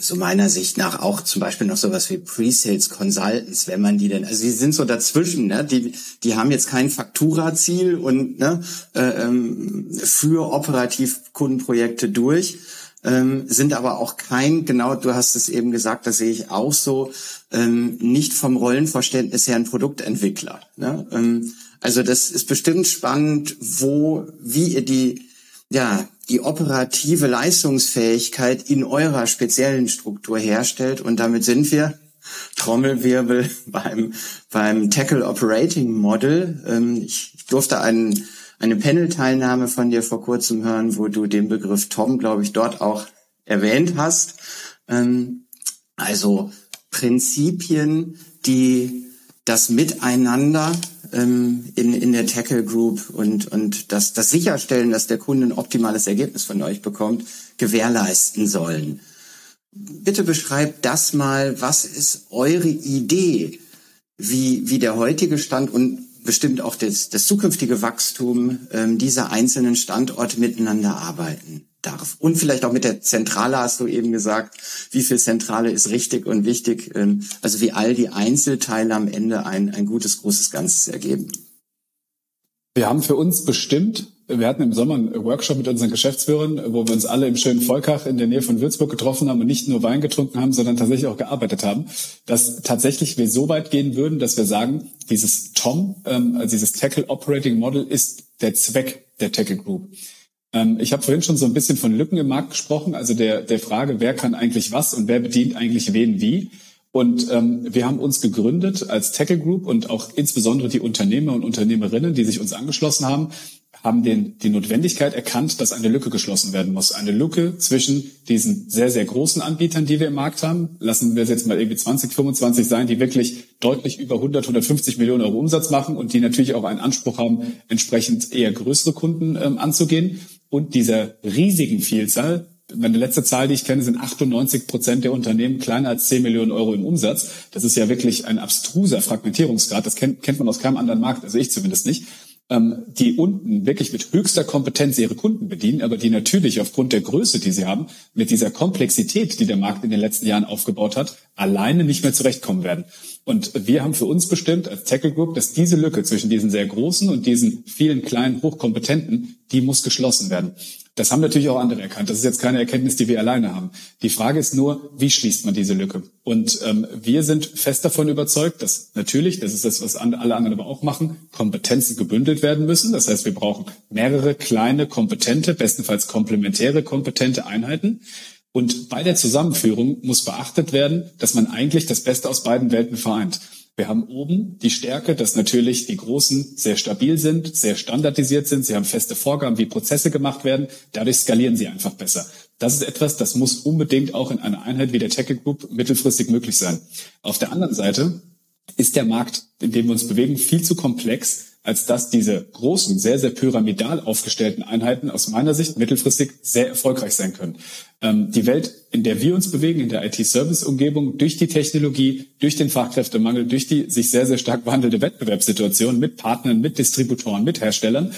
so meiner Sicht nach auch zum Beispiel noch sowas wie Pre-Sales Consultants, wenn man die denn, also die sind so dazwischen, ne? die, die haben jetzt kein Faktura-Ziel und ne, äh, ähm, für operativ Kundenprojekte durch, ähm, sind aber auch kein, genau, du hast es eben gesagt, das sehe ich auch so, ähm, nicht vom Rollenverständnis her ein Produktentwickler. Ne? Ähm, also das ist bestimmt spannend, wo, wie ihr die, ja, die operative Leistungsfähigkeit in eurer speziellen Struktur herstellt. Und damit sind wir, Trommelwirbel, beim, beim Tackle Operating Model. Ähm, ich durfte einen, eine Panel-Teilnahme von dir vor kurzem hören, wo du den Begriff Tom, glaube ich, dort auch erwähnt hast. Ähm, also Prinzipien, die das Miteinander ähm, in, in der Tackle Group und, und das, das Sicherstellen, dass der Kunde ein optimales Ergebnis von euch bekommt, gewährleisten sollen. Bitte beschreibt das mal, was ist eure Idee, wie, wie der heutige Stand und bestimmt auch das, das zukünftige Wachstum ähm, dieser einzelnen Standorte miteinander arbeiten darf. Und vielleicht auch mit der Zentrale hast du eben gesagt, wie viel Zentrale ist richtig und wichtig, ähm, also wie all die Einzelteile am Ende ein, ein gutes, großes Ganzes ergeben. Wir haben für uns bestimmt, wir hatten im Sommer einen Workshop mit unseren Geschäftsführern, wo wir uns alle im schönen Volkach in der Nähe von Würzburg getroffen haben und nicht nur Wein getrunken haben, sondern tatsächlich auch gearbeitet haben, dass tatsächlich wir so weit gehen würden, dass wir sagen, dieses TOM, ähm, also dieses Tackle Operating Model ist der Zweck der Tackle Group. Ähm, ich habe vorhin schon so ein bisschen von Lücken im Markt gesprochen, also der, der Frage, wer kann eigentlich was und wer bedient eigentlich wen wie. Und ähm, wir haben uns gegründet als Tackle Group und auch insbesondere die Unternehmer und Unternehmerinnen, die sich uns angeschlossen haben, haben den, die Notwendigkeit erkannt, dass eine Lücke geschlossen werden muss. Eine Lücke zwischen diesen sehr, sehr großen Anbietern, die wir im Markt haben. Lassen wir es jetzt mal irgendwie 20, 25 sein, die wirklich deutlich über 100, 150 Millionen Euro Umsatz machen und die natürlich auch einen Anspruch haben, entsprechend eher größere Kunden ähm, anzugehen. Und dieser riesigen Vielzahl meine letzte Zahl, die ich kenne, sind 98 Prozent der Unternehmen kleiner als 10 Millionen Euro im Umsatz. Das ist ja wirklich ein abstruser Fragmentierungsgrad. Das kennt, kennt man aus keinem anderen Markt, also ich zumindest nicht die unten wirklich mit höchster Kompetenz ihre Kunden bedienen, aber die natürlich aufgrund der Größe, die sie haben, mit dieser Komplexität, die der Markt in den letzten Jahren aufgebaut hat, alleine nicht mehr zurechtkommen werden. Und wir haben für uns bestimmt als Tackle Group, dass diese Lücke zwischen diesen sehr großen und diesen vielen kleinen Hochkompetenten, die muss geschlossen werden. Das haben natürlich auch andere erkannt. Das ist jetzt keine Erkenntnis, die wir alleine haben. Die Frage ist nur, wie schließt man diese Lücke? Und ähm, wir sind fest davon überzeugt, dass natürlich, das ist das, was alle anderen aber auch machen, Kompetenzen gebündelt werden müssen. Das heißt, wir brauchen mehrere kleine, kompetente, bestenfalls komplementäre, kompetente Einheiten. Und bei der Zusammenführung muss beachtet werden, dass man eigentlich das Beste aus beiden Welten vereint. Wir haben oben die Stärke, dass natürlich die Großen sehr stabil sind, sehr standardisiert sind. Sie haben feste Vorgaben, wie Prozesse gemacht werden. Dadurch skalieren sie einfach besser. Das ist etwas, das muss unbedingt auch in einer Einheit wie der Tech Group mittelfristig möglich sein. Auf der anderen Seite ist der Markt, in dem wir uns bewegen, viel zu komplex, als dass diese großen, sehr, sehr pyramidal aufgestellten Einheiten aus meiner Sicht mittelfristig sehr erfolgreich sein können. Ähm, die Welt, in der wir uns bewegen, in der IT-Service-Umgebung, durch die Technologie, durch den Fachkräftemangel, durch die sich sehr, sehr stark wandelnde Wettbewerbssituation mit Partnern, mit Distributoren, mit Herstellern,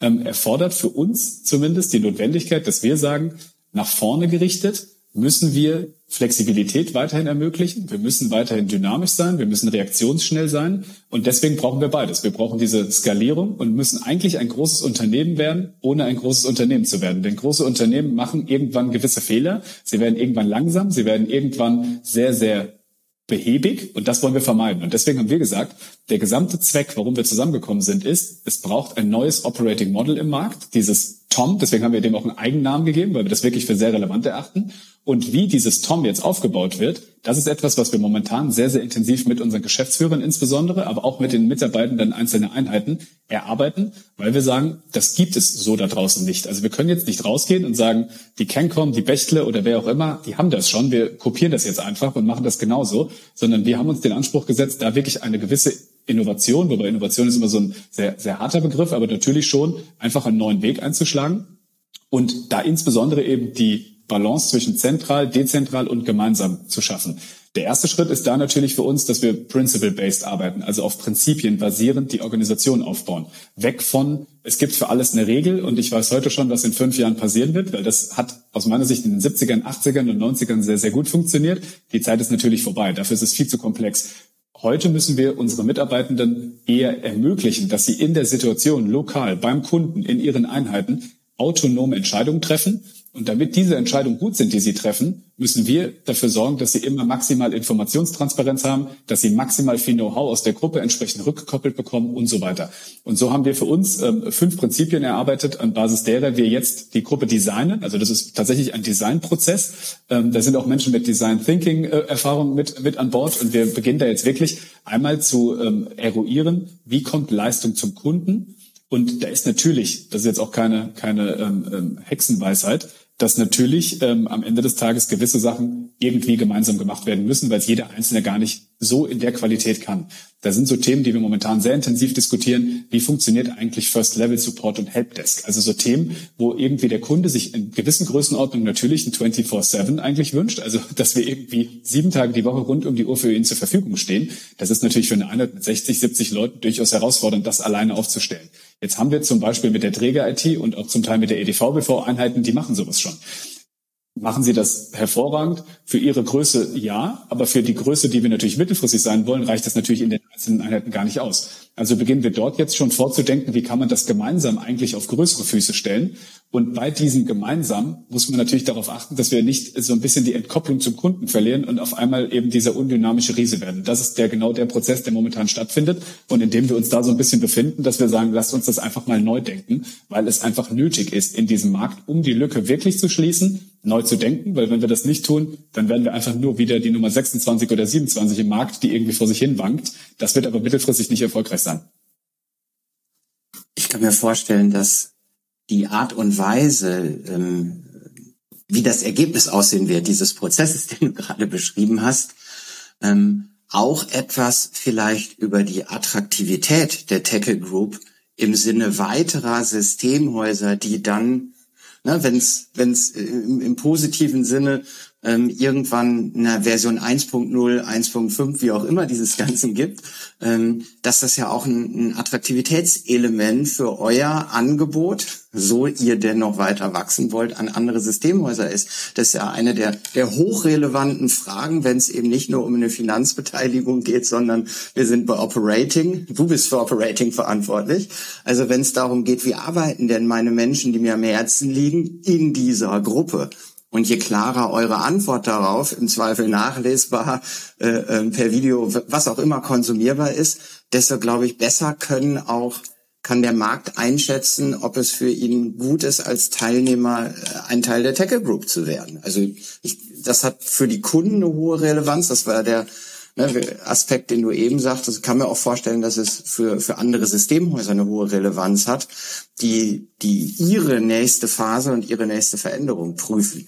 ähm, erfordert für uns zumindest die Notwendigkeit, dass wir sagen, nach vorne gerichtet, müssen wir Flexibilität weiterhin ermöglichen. Wir müssen weiterhin dynamisch sein. Wir müssen reaktionsschnell sein. Und deswegen brauchen wir beides. Wir brauchen diese Skalierung und müssen eigentlich ein großes Unternehmen werden, ohne ein großes Unternehmen zu werden. Denn große Unternehmen machen irgendwann gewisse Fehler. Sie werden irgendwann langsam. Sie werden irgendwann sehr, sehr behäbig und das wollen wir vermeiden. Und deswegen haben wir gesagt, der gesamte Zweck, warum wir zusammengekommen sind, ist, es braucht ein neues Operating Model im Markt, dieses Tom, deswegen haben wir dem auch einen Eigennamen gegeben, weil wir das wirklich für sehr relevant erachten. Und wie dieses Tom jetzt aufgebaut wird, das ist etwas, was wir momentan sehr, sehr intensiv mit unseren Geschäftsführern insbesondere, aber auch mit den Mitarbeitenden einzelner Einheiten erarbeiten, weil wir sagen, das gibt es so da draußen nicht. Also wir können jetzt nicht rausgehen und sagen, die Cancom, die Bechtle oder wer auch immer, die haben das schon, wir kopieren das jetzt einfach und machen das genauso, sondern wir haben uns den Anspruch gesetzt, da wirklich eine gewisse Innovation, wobei Innovation ist immer so ein sehr, sehr harter Begriff, aber natürlich schon einfach einen neuen Weg einzuschlagen und da insbesondere eben die Balance zwischen zentral, dezentral und gemeinsam zu schaffen. Der erste Schritt ist da natürlich für uns, dass wir principle-based arbeiten, also auf Prinzipien basierend die Organisation aufbauen. Weg von, es gibt für alles eine Regel und ich weiß heute schon, was in fünf Jahren passieren wird, weil das hat aus meiner Sicht in den 70ern, 80ern und 90ern sehr, sehr gut funktioniert. Die Zeit ist natürlich vorbei. Dafür ist es viel zu komplex. Heute müssen wir unsere Mitarbeitenden eher ermöglichen, dass sie in der Situation lokal beim Kunden in ihren Einheiten autonome Entscheidungen treffen und damit diese Entscheidungen gut sind, die sie treffen, müssen wir dafür sorgen, dass sie immer maximal Informationstransparenz haben, dass sie maximal viel Know-how aus der Gruppe entsprechend rückgekoppelt bekommen und so weiter. Und so haben wir für uns ähm, fünf Prinzipien erarbeitet, an Basis derer wir jetzt die Gruppe designen. Also das ist tatsächlich ein Designprozess. Ähm, da sind auch Menschen mit Design Thinking äh, Erfahrung mit, mit an Bord und wir beginnen da jetzt wirklich einmal zu ähm, eruieren, wie kommt Leistung zum Kunden. Und da ist natürlich, das ist jetzt auch keine, keine ähm, ähm Hexenweisheit, dass natürlich ähm, am Ende des Tages gewisse Sachen irgendwie gemeinsam gemacht werden müssen, weil es jeder Einzelne gar nicht so in der Qualität kann. Da sind so Themen, die wir momentan sehr intensiv diskutieren. Wie funktioniert eigentlich First Level Support und Helpdesk? Also so Themen, wo irgendwie der Kunde sich in gewissen Größenordnungen natürlich ein 24-7 eigentlich wünscht. Also, dass wir irgendwie sieben Tage die Woche rund um die Uhr für ihn zur Verfügung stehen. Das ist natürlich für eine Einheit mit 60, 70 Leuten durchaus herausfordernd, das alleine aufzustellen. Jetzt haben wir zum Beispiel mit der Träger-IT und auch zum Teil mit der EDV-BV-Einheiten, die machen sowas schon. Machen sie das hervorragend. Für ihre Größe ja, aber für die Größe, die wir natürlich mittelfristig sein wollen, reicht das natürlich in den einzelnen Einheiten gar nicht aus. Also beginnen wir dort jetzt schon vorzudenken, wie kann man das gemeinsam eigentlich auf größere Füße stellen. Und bei diesem gemeinsam muss man natürlich darauf achten, dass wir nicht so ein bisschen die Entkopplung zum Kunden verlieren und auf einmal eben dieser undynamische Riese werden. Das ist der genau der Prozess, der momentan stattfindet und in dem wir uns da so ein bisschen befinden, dass wir sagen, lasst uns das einfach mal neu denken, weil es einfach nötig ist in diesem Markt, um die Lücke wirklich zu schließen, neu zu denken, weil wenn wir das nicht tun, dann werden wir einfach nur wieder die Nummer 26 oder 27 im Markt, die irgendwie vor sich hin wankt. Das wird aber mittelfristig nicht erfolgreich sein. Ich kann mir vorstellen, dass die Art und Weise, ähm, wie das Ergebnis aussehen wird, dieses Prozesses, den du gerade beschrieben hast, ähm, auch etwas vielleicht über die Attraktivität der Tackle Group im Sinne weiterer Systemhäuser, die dann, ne, wenn es äh, im, im positiven Sinne ähm, irgendwann einer Version 1.0, 1.5, wie auch immer dieses Ganzen gibt, ähm, dass das ja auch ein, ein Attraktivitätselement für euer Angebot, so ihr denn noch weiter wachsen wollt, an andere Systemhäuser ist. Das ist ja eine der, der hochrelevanten Fragen, wenn es eben nicht nur um eine Finanzbeteiligung geht, sondern wir sind bei Operating. Du bist für Operating verantwortlich. Also wenn es darum geht, wie arbeiten denn meine Menschen, die mir am Herzen liegen, in dieser Gruppe? Und je klarer eure Antwort darauf, im Zweifel nachlesbar, äh, äh, per Video, was auch immer konsumierbar ist, desto, glaube ich, besser können auch kann der Markt einschätzen, ob es für ihn gut ist, als Teilnehmer äh, ein Teil der Tackle Group zu werden. Also ich, das hat für die Kunden eine hohe Relevanz. Das war der ne, Aspekt, den du eben sagtest. Ich kann mir auch vorstellen, dass es für, für andere Systemhäuser eine hohe Relevanz hat, die, die ihre nächste Phase und ihre nächste Veränderung prüfen.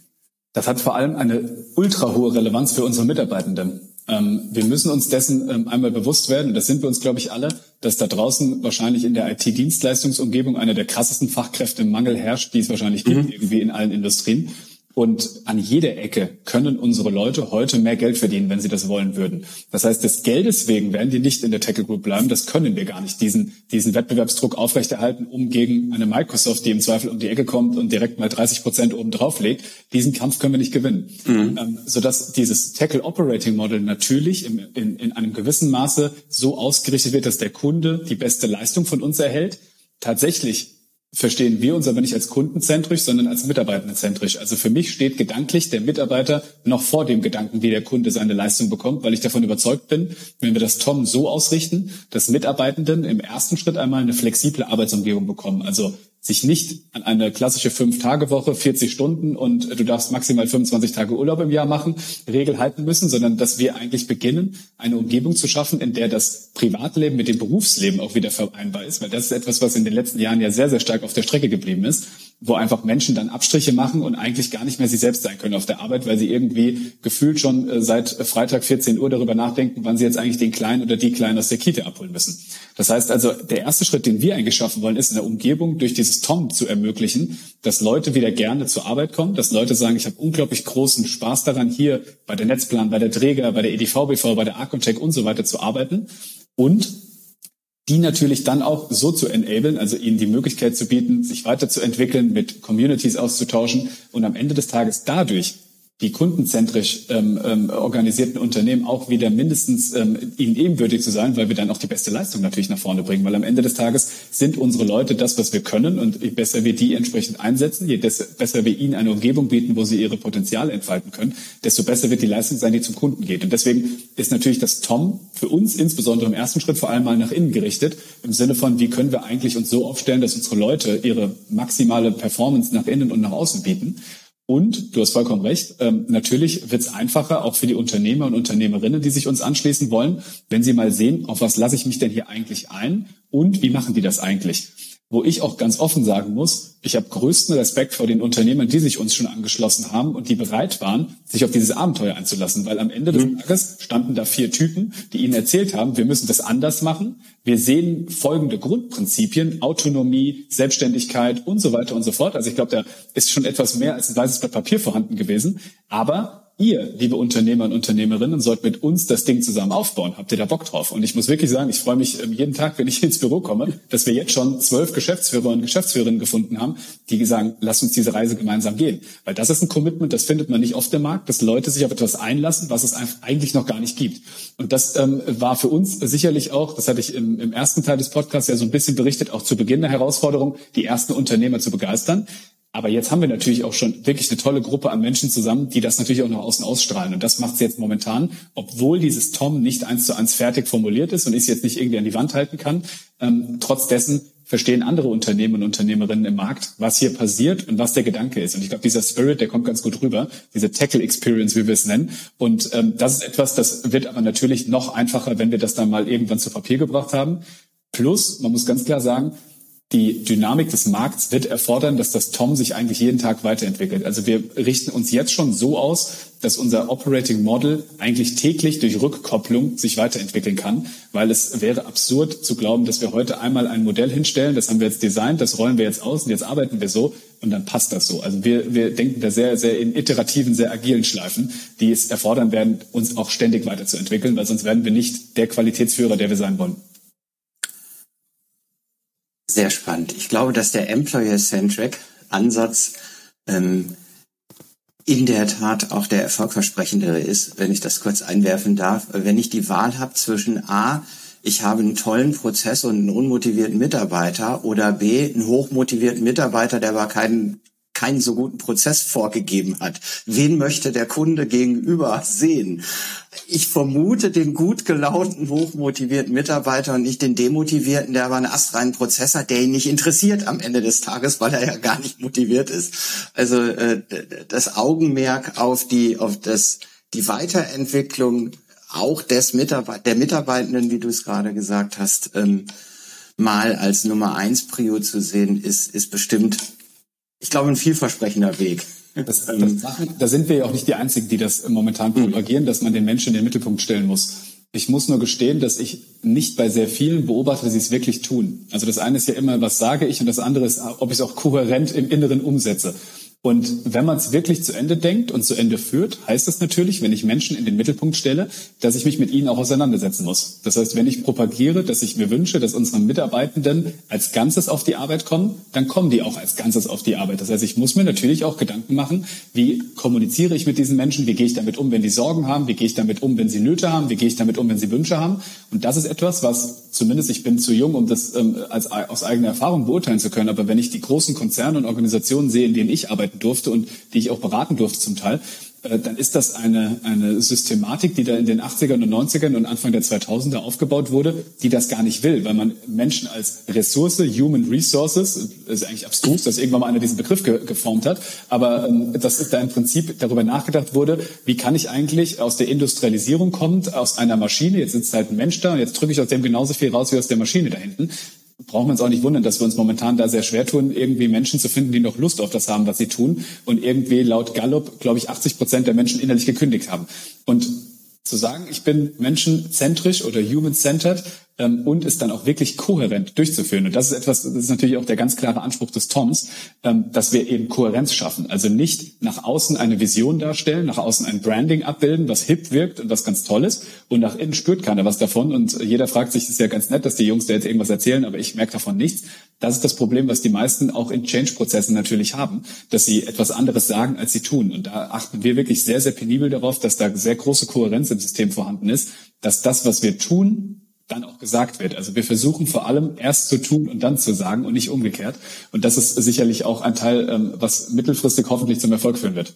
Das hat vor allem eine ultra hohe Relevanz für unsere Mitarbeitenden. Ähm, wir müssen uns dessen ähm, einmal bewusst werden, und das sind wir uns, glaube ich, alle, dass da draußen wahrscheinlich in der IT-Dienstleistungsumgebung einer der krassesten Fachkräfte im Mangel herrscht, die es wahrscheinlich gibt, mhm. irgendwie in allen Industrien. Und an jeder Ecke können unsere Leute heute mehr Geld verdienen, wenn sie das wollen würden. Das heißt, des Geldes wegen werden die nicht in der Tackle Group bleiben. Das können wir gar nicht, diesen, diesen Wettbewerbsdruck aufrechterhalten, um gegen eine Microsoft, die im Zweifel um die Ecke kommt und direkt mal 30 Prozent oben drauf legt. Diesen Kampf können wir nicht gewinnen. Mhm. Ähm, sodass dieses Tackle Operating Model natürlich im, in, in einem gewissen Maße so ausgerichtet wird, dass der Kunde die beste Leistung von uns erhält. Tatsächlich verstehen wir uns aber nicht als kundenzentrisch, sondern als mitarbeitendenzentrisch. Also für mich steht gedanklich der Mitarbeiter noch vor dem Gedanken, wie der Kunde seine Leistung bekommt, weil ich davon überzeugt bin, wenn wir das Tom so ausrichten, dass Mitarbeitenden im ersten Schritt einmal eine flexible Arbeitsumgebung bekommen. Also sich nicht an eine klassische Fünf-Tage-Woche, 40 Stunden und du darfst maximal 25 Tage Urlaub im Jahr machen, Regel halten müssen, sondern dass wir eigentlich beginnen, eine Umgebung zu schaffen, in der das Privatleben mit dem Berufsleben auch wieder vereinbar ist, weil das ist etwas, was in den letzten Jahren ja sehr, sehr stark auf der Strecke geblieben ist wo einfach Menschen dann Abstriche machen und eigentlich gar nicht mehr sie selbst sein können auf der Arbeit, weil sie irgendwie gefühlt schon äh, seit Freitag 14 Uhr darüber nachdenken, wann sie jetzt eigentlich den Kleinen oder die Kleinen aus der Kita abholen müssen. Das heißt also, der erste Schritt, den wir eigentlich schaffen wollen, ist in der Umgebung durch dieses Tom zu ermöglichen, dass Leute wieder gerne zur Arbeit kommen, dass Leute sagen, ich habe unglaublich großen Spaß daran, hier bei der Netzplan, bei der Träger, bei der EDVBV, bei der Arcontech und so weiter zu arbeiten und die natürlich dann auch so zu enablen, also ihnen die Möglichkeit zu bieten, sich weiterzuentwickeln, mit Communities auszutauschen und am Ende des Tages dadurch die kundenzentrisch ähm, ähm, organisierten Unternehmen auch wieder mindestens ähm, ihnen ebenbürtig zu sein, weil wir dann auch die beste Leistung natürlich nach vorne bringen. Weil am Ende des Tages sind unsere Leute das, was wir können und je besser wir die entsprechend einsetzen, je besser wir ihnen eine Umgebung bieten, wo sie ihre Potenziale entfalten können, desto besser wird die Leistung sein, die zum Kunden geht. Und deswegen ist natürlich das Tom für uns insbesondere im ersten Schritt vor allem mal nach innen gerichtet, im Sinne von, wie können wir eigentlich uns so aufstellen, dass unsere Leute ihre maximale Performance nach innen und nach außen bieten. Und du hast vollkommen recht, ähm, natürlich wird es einfacher, auch für die Unternehmer und Unternehmerinnen, die sich uns anschließen wollen, wenn sie mal sehen, auf was lasse ich mich denn hier eigentlich ein und wie machen die das eigentlich wo ich auch ganz offen sagen muss, ich habe größten Respekt vor den Unternehmern, die sich uns schon angeschlossen haben und die bereit waren, sich auf dieses Abenteuer einzulassen. Weil am Ende des mhm. Tages standen da vier Typen, die ihnen erzählt haben, wir müssen das anders machen. Wir sehen folgende Grundprinzipien, Autonomie, Selbstständigkeit und so weiter und so fort. Also ich glaube, da ist schon etwas mehr als ein weißes Blatt Papier vorhanden gewesen. Aber ihr, liebe Unternehmer und Unternehmerinnen, sollt mit uns das Ding zusammen aufbauen. Habt ihr da Bock drauf? Und ich muss wirklich sagen, ich freue mich ähm, jeden Tag, wenn ich ins Büro komme, dass wir jetzt schon zwölf Geschäftsführer und Geschäftsführerinnen gefunden haben, die sagen, lass uns diese Reise gemeinsam gehen. Weil das ist ein Commitment, das findet man nicht oft im Markt, dass Leute sich auf etwas einlassen, was es eigentlich noch gar nicht gibt. Und das ähm, war für uns sicherlich auch, das hatte ich im, im ersten Teil des Podcasts ja so ein bisschen berichtet, auch zu Beginn der Herausforderung, die ersten Unternehmer zu begeistern. Aber jetzt haben wir natürlich auch schon wirklich eine tolle Gruppe an Menschen zusammen, die das natürlich auch nach außen ausstrahlen. Und das macht es jetzt momentan, obwohl dieses Tom nicht eins zu eins fertig formuliert ist und ich es jetzt nicht irgendwie an die Wand halten kann. Ähm, trotz dessen verstehen andere Unternehmen und Unternehmerinnen im Markt, was hier passiert und was der Gedanke ist. Und ich glaube, dieser Spirit, der kommt ganz gut rüber, diese Tackle Experience, wie wir es nennen. Und ähm, das ist etwas, das wird aber natürlich noch einfacher, wenn wir das dann mal irgendwann zu Papier gebracht haben. Plus, man muss ganz klar sagen, die Dynamik des Markts wird erfordern, dass das Tom sich eigentlich jeden Tag weiterentwickelt. Also wir richten uns jetzt schon so aus, dass unser Operating Model eigentlich täglich durch Rückkopplung sich weiterentwickeln kann, weil es wäre absurd zu glauben, dass wir heute einmal ein Modell hinstellen, das haben wir jetzt designt, das rollen wir jetzt aus und jetzt arbeiten wir so und dann passt das so. Also wir, wir denken da sehr, sehr in iterativen, sehr agilen Schleifen, die es erfordern werden, uns auch ständig weiterzuentwickeln, weil sonst werden wir nicht der Qualitätsführer, der wir sein wollen. Sehr spannend. Ich glaube, dass der Employer-Centric Ansatz ähm, in der Tat auch der erfolgversprechendere ist, wenn ich das kurz einwerfen darf. Wenn ich die Wahl habe zwischen A, ich habe einen tollen Prozess und einen unmotivierten Mitarbeiter oder B, einen hochmotivierten Mitarbeiter, der aber keinen keinen so guten Prozess vorgegeben hat. Wen möchte der Kunde gegenüber sehen? Ich vermute den gut gelaunten, hochmotivierten Mitarbeiter und nicht den demotivierten, der aber einen astreinen Prozess hat, der ihn nicht interessiert am Ende des Tages, weil er ja gar nicht motiviert ist. Also äh, das Augenmerk auf die, auf das, die Weiterentwicklung auch des Mitarbeit der Mitarbeitenden, wie du es gerade gesagt hast, ähm, mal als Nummer eins Prio zu sehen, ist, ist bestimmt ich glaube, ein vielversprechender Weg. Das, das machen, da sind wir ja auch nicht die Einzigen, die das momentan mhm. propagieren, dass man den Menschen in den Mittelpunkt stellen muss. Ich muss nur gestehen, dass ich nicht bei sehr vielen beobachte, dass sie es wirklich tun. Also das eine ist ja immer, was sage ich, und das andere ist, ob ich es auch kohärent im Inneren umsetze. Und wenn man es wirklich zu Ende denkt und zu Ende führt, heißt das natürlich, wenn ich Menschen in den Mittelpunkt stelle, dass ich mich mit ihnen auch auseinandersetzen muss. Das heißt, wenn ich propagiere, dass ich mir wünsche, dass unsere Mitarbeitenden als Ganzes auf die Arbeit kommen, dann kommen die auch als Ganzes auf die Arbeit. Das heißt, ich muss mir natürlich auch Gedanken machen, wie kommuniziere ich mit diesen Menschen, wie gehe ich damit um, wenn die Sorgen haben, wie gehe ich damit um, wenn sie Nöte haben, wie gehe ich damit um, wenn sie Wünsche haben. Und das ist etwas, was zumindest, ich bin zu jung, um das ähm, als, aus eigener Erfahrung beurteilen zu können, aber wenn ich die großen Konzerne und Organisationen sehe, in denen ich arbeite, arbeiten durfte und die ich auch beraten durfte zum Teil, äh, dann ist das eine, eine Systematik, die da in den 80ern und 90ern und Anfang der 2000er aufgebaut wurde, die das gar nicht will, weil man Menschen als Ressource, Human Resources, ist eigentlich abstrus, dass irgendwann mal einer diesen Begriff ge geformt hat, aber ähm, das ist da im Prinzip darüber nachgedacht wurde, wie kann ich eigentlich aus der Industrialisierung kommt, aus einer Maschine, jetzt sitzt halt ein Mensch da und jetzt drücke ich aus dem genauso viel raus wie aus der Maschine da hinten, brauchen wir uns auch nicht wundern, dass wir uns momentan da sehr schwer tun, irgendwie Menschen zu finden, die noch Lust auf das haben, was sie tun. Und irgendwie laut Gallup, glaube ich, 80 Prozent der Menschen innerlich gekündigt haben. Und zu sagen, ich bin menschenzentrisch oder human-centered, ähm, und es dann auch wirklich kohärent durchzuführen. Und das ist etwas, das ist natürlich auch der ganz klare Anspruch des Toms, ähm, dass wir eben Kohärenz schaffen. Also nicht nach außen eine Vision darstellen, nach außen ein Branding abbilden, was hip wirkt und was ganz toll ist. Und nach innen spürt keiner was davon. Und jeder fragt sich, ist ja ganz nett, dass die Jungs da jetzt irgendwas erzählen, aber ich merke davon nichts. Das ist das Problem, was die meisten auch in Change-Prozessen natürlich haben, dass sie etwas anderes sagen, als sie tun. Und da achten wir wirklich sehr, sehr penibel darauf, dass da sehr große Kohärenz im System vorhanden ist, dass das, was wir tun, dann auch gesagt wird. Also wir versuchen vor allem erst zu tun und dann zu sagen und nicht umgekehrt. Und das ist sicherlich auch ein Teil, ähm, was mittelfristig hoffentlich zum Erfolg führen wird.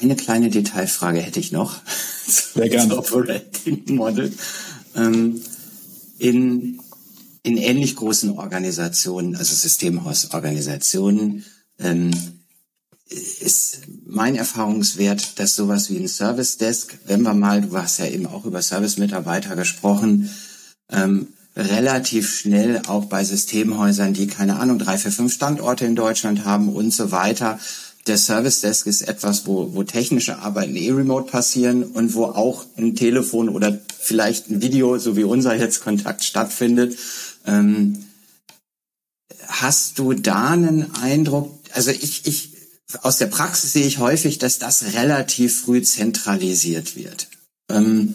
Eine kleine Detailfrage hätte ich noch Sehr gerne. Operating Model. Ähm, in, in ähnlich großen Organisationen, also Systemhausorganisationen, ähm, ist mein Erfahrungswert, dass sowas wie ein Service Desk, wenn wir mal, du hast ja eben auch über Service-Mitarbeiter gesprochen, ähm, relativ schnell auch bei Systemhäusern, die keine Ahnung, drei, vier, fünf Standorte in Deutschland haben und so weiter. Der Service Desk ist etwas, wo, wo technische Arbeiten eh remote passieren und wo auch ein Telefon oder vielleicht ein Video, so wie unser jetzt Kontakt stattfindet. Ähm, hast du da einen Eindruck? Also ich, ich aus der Praxis sehe ich häufig, dass das relativ früh zentralisiert wird. Ähm,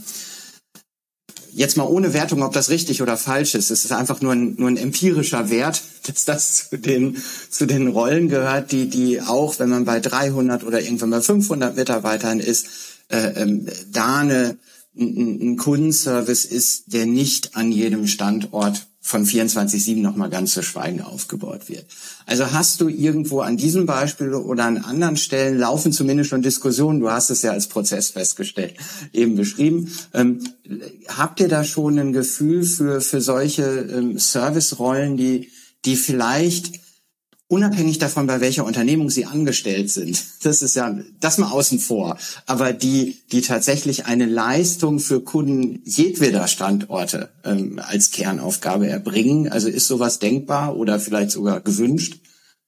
jetzt mal ohne Wertung, ob das richtig oder falsch ist. Es ist einfach nur ein, nur ein empirischer Wert, dass das zu den, zu den Rollen gehört, die, die auch, wenn man bei 300 oder irgendwann bei 500 Mitarbeitern ist, äh, ähm, da eine, ein, ein Kundenservice ist, der nicht an jedem Standort von 24-7 nochmal ganz zu schweigen aufgebaut wird. Also hast du irgendwo an diesem Beispiel oder an anderen Stellen laufen zumindest schon Diskussionen, du hast es ja als Prozess festgestellt, eben beschrieben. Ähm, habt ihr da schon ein Gefühl für, für solche ähm, Servicerollen, die, die vielleicht unabhängig davon, bei welcher Unternehmung sie angestellt sind. Das ist ja, das mal außen vor. Aber die, die tatsächlich eine Leistung für Kunden jedweder Standorte ähm, als Kernaufgabe erbringen. Also ist sowas denkbar oder vielleicht sogar gewünscht?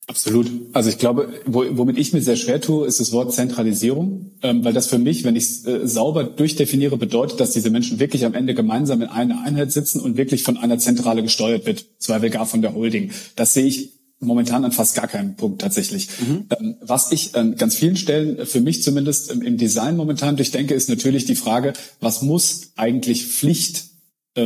Absolut. Also ich glaube, womit ich mir sehr schwer tue, ist das Wort Zentralisierung, ähm, weil das für mich, wenn ich es äh, sauber durchdefiniere, bedeutet, dass diese Menschen wirklich am Ende gemeinsam in einer Einheit sitzen und wirklich von einer Zentrale gesteuert wird, zweifelsohne gar von der Holding. Das sehe ich momentan an fast gar keinem Punkt tatsächlich. Mhm. Ähm, was ich an ganz vielen Stellen, äh, für mich zumindest im Design momentan durchdenke, ist natürlich die Frage, was muss eigentlich Pflicht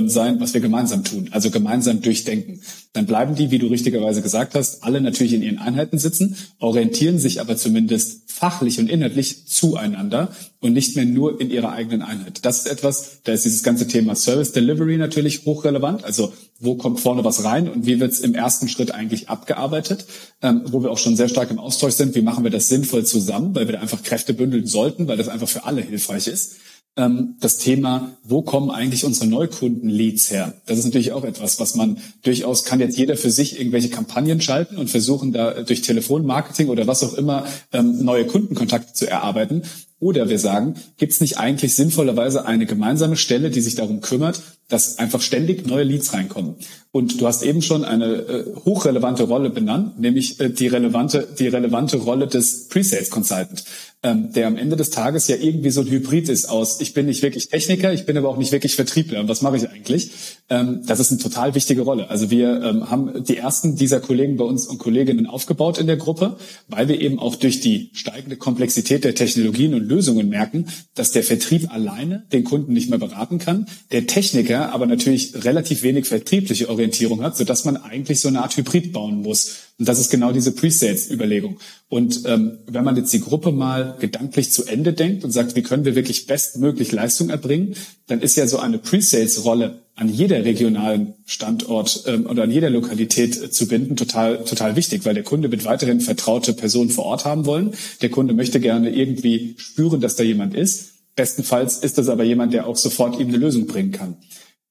sein, was wir gemeinsam tun, also gemeinsam durchdenken. Dann bleiben die, wie du richtigerweise gesagt hast, alle natürlich in ihren Einheiten sitzen, orientieren sich aber zumindest fachlich und inhaltlich zueinander und nicht mehr nur in ihrer eigenen Einheit. Das ist etwas, da ist dieses ganze Thema Service Delivery natürlich hochrelevant. Also wo kommt vorne was rein und wie wird es im ersten Schritt eigentlich abgearbeitet, ähm, wo wir auch schon sehr stark im Austausch sind. Wie machen wir das sinnvoll zusammen, weil wir da einfach Kräfte bündeln sollten, weil das einfach für alle hilfreich ist ähm, das Thema, wo kommen eigentlich unsere Neukunden-Leads her? Das ist natürlich auch etwas, was man durchaus kann jetzt jeder für sich irgendwelche Kampagnen schalten und versuchen da durch Telefonmarketing oder was auch immer ähm, neue Kundenkontakte zu erarbeiten. Oder wir sagen, gibt es nicht eigentlich sinnvollerweise eine gemeinsame Stelle, die sich darum kümmert, dass einfach ständig neue Leads reinkommen? Und du hast eben schon eine äh, hochrelevante Rolle benannt, nämlich äh, die relevante, die relevante Rolle des Pre-Sales Consultant ähm, der am Ende des Tages ja irgendwie so ein Hybrid ist aus, ich bin nicht wirklich Techniker, ich bin aber auch nicht wirklich Vertriebler. Was mache ich eigentlich? Ähm, das ist eine total wichtige Rolle. Also wir ähm, haben die ersten dieser Kollegen bei uns und Kolleginnen aufgebaut in der Gruppe, weil wir eben auch durch die steigende Komplexität der Technologien und Lösungen merken, dass der Vertrieb alleine den Kunden nicht mehr beraten kann, der Techniker aber natürlich relativ wenig vertriebliche Orientierung hat, sodass man eigentlich so eine Art Hybrid bauen muss. Und das ist genau diese Pre-Sales-Überlegung. Und ähm, wenn man jetzt die Gruppe mal gedanklich zu Ende denkt und sagt, wie können wir wirklich bestmöglich Leistung erbringen, dann ist ja so eine Pre-Sales-Rolle an jeder regionalen Standort ähm, oder an jeder Lokalität äh, zu binden total total wichtig, weil der Kunde wird weiterhin vertraute Personen vor Ort haben wollen. Der Kunde möchte gerne irgendwie spüren, dass da jemand ist. Bestenfalls ist das aber jemand, der auch sofort ihm eine Lösung bringen kann.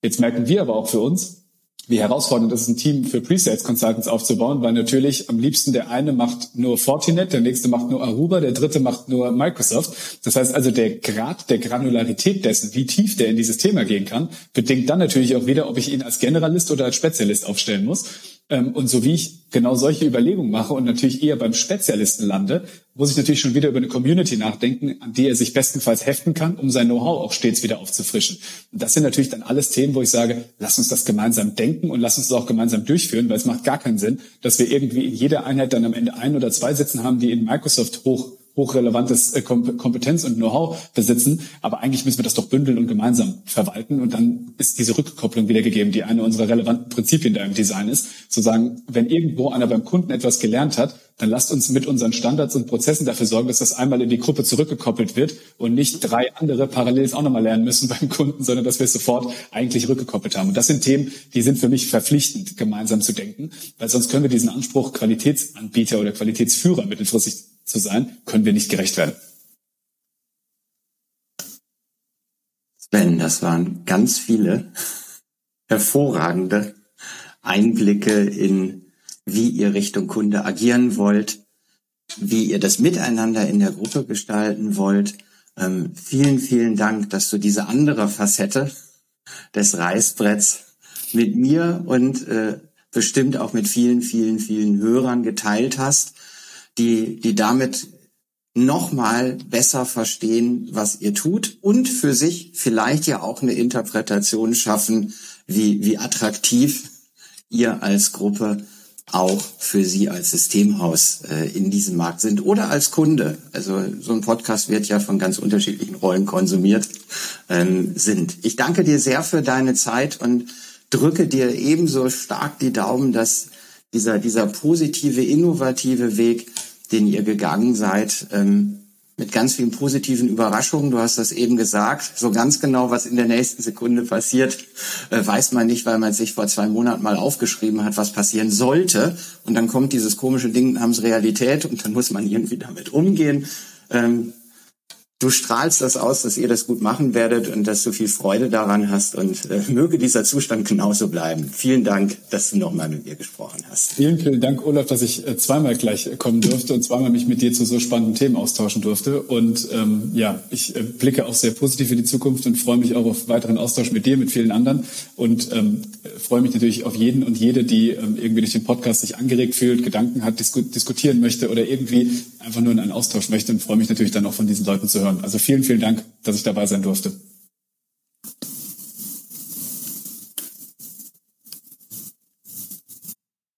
Jetzt merken wir aber auch für uns, wie herausfordernd ist, ein Team für Pre-Sales Consultants aufzubauen, weil natürlich am liebsten der eine macht nur Fortinet, der nächste macht nur Aruba, der dritte macht nur Microsoft. Das heißt also, der Grad der Granularität dessen, wie tief der in dieses Thema gehen kann, bedingt dann natürlich auch wieder, ob ich ihn als Generalist oder als Spezialist aufstellen muss. Ähm, und so wie ich genau solche Überlegungen mache und natürlich eher beim Spezialisten lande, muss ich natürlich schon wieder über eine Community nachdenken, an die er sich bestenfalls heften kann, um sein Know-how auch stets wieder aufzufrischen. Und das sind natürlich dann alles Themen, wo ich sage, lass uns das gemeinsam denken und lass uns das auch gemeinsam durchführen, weil es macht gar keinen Sinn, dass wir irgendwie in jeder Einheit dann am Ende ein oder zwei sitzen haben, die in Microsoft hoch hochrelevantes äh, Kompetenz und Know-how besitzen. Aber eigentlich müssen wir das doch bündeln und gemeinsam verwalten. Und dann ist diese Rückkopplung wieder die eine unserer relevanten Prinzipien da im Design ist. Zu sagen, wenn irgendwo einer beim Kunden etwas gelernt hat, dann lasst uns mit unseren Standards und Prozessen dafür sorgen, dass das einmal in die Gruppe zurückgekoppelt wird und nicht drei andere parallel auch nochmal lernen müssen beim Kunden, sondern dass wir es sofort eigentlich rückgekoppelt haben. Und das sind Themen, die sind für mich verpflichtend, gemeinsam zu denken, weil sonst können wir diesen Anspruch Qualitätsanbieter oder Qualitätsführer mittelfristig zu sein, können wir nicht gerecht werden. Sven, das waren ganz viele hervorragende Einblicke in, wie ihr Richtung Kunde agieren wollt, wie ihr das Miteinander in der Gruppe gestalten wollt. Ähm, vielen, vielen Dank, dass du diese andere Facette des Reißbretts mit mir und äh, bestimmt auch mit vielen, vielen, vielen Hörern geteilt hast die, die damit nochmal besser verstehen, was ihr tut und für sich vielleicht ja auch eine Interpretation schaffen, wie, wie attraktiv ihr als Gruppe auch für Sie als Systemhaus äh, in diesem Markt sind oder als Kunde. Also so ein Podcast wird ja von ganz unterschiedlichen Rollen konsumiert ähm, sind. Ich danke dir sehr für deine Zeit und drücke dir ebenso stark die Daumen, dass dieser, dieser positive, innovative Weg, den ihr gegangen seid, ähm, mit ganz vielen positiven Überraschungen. Du hast das eben gesagt. So ganz genau, was in der nächsten Sekunde passiert, äh, weiß man nicht, weil man sich vor zwei Monaten mal aufgeschrieben hat, was passieren sollte. Und dann kommt dieses komische Ding namens Realität und dann muss man irgendwie damit umgehen. Ähm, du strahlst das aus, dass ihr das gut machen werdet und dass du viel Freude daran hast und äh, möge dieser Zustand genauso bleiben. Vielen Dank, dass du nochmal mit mir gesprochen hast. Vielen, vielen Dank, Olaf, dass ich äh, zweimal gleich kommen durfte und zweimal mich mit dir zu so spannenden Themen austauschen durfte. Und ähm, ja, ich äh, blicke auch sehr positiv in die Zukunft und freue mich auch auf weiteren Austausch mit dir, mit vielen anderen und ähm, freue mich natürlich auf jeden und jede, die ähm, irgendwie durch den Podcast sich angeregt fühlt, Gedanken hat, disku diskutieren möchte oder irgendwie einfach nur in einen Austausch möchte und freue mich natürlich dann auch von diesen Leuten zu hören. Also vielen, vielen Dank, dass ich dabei sein durfte.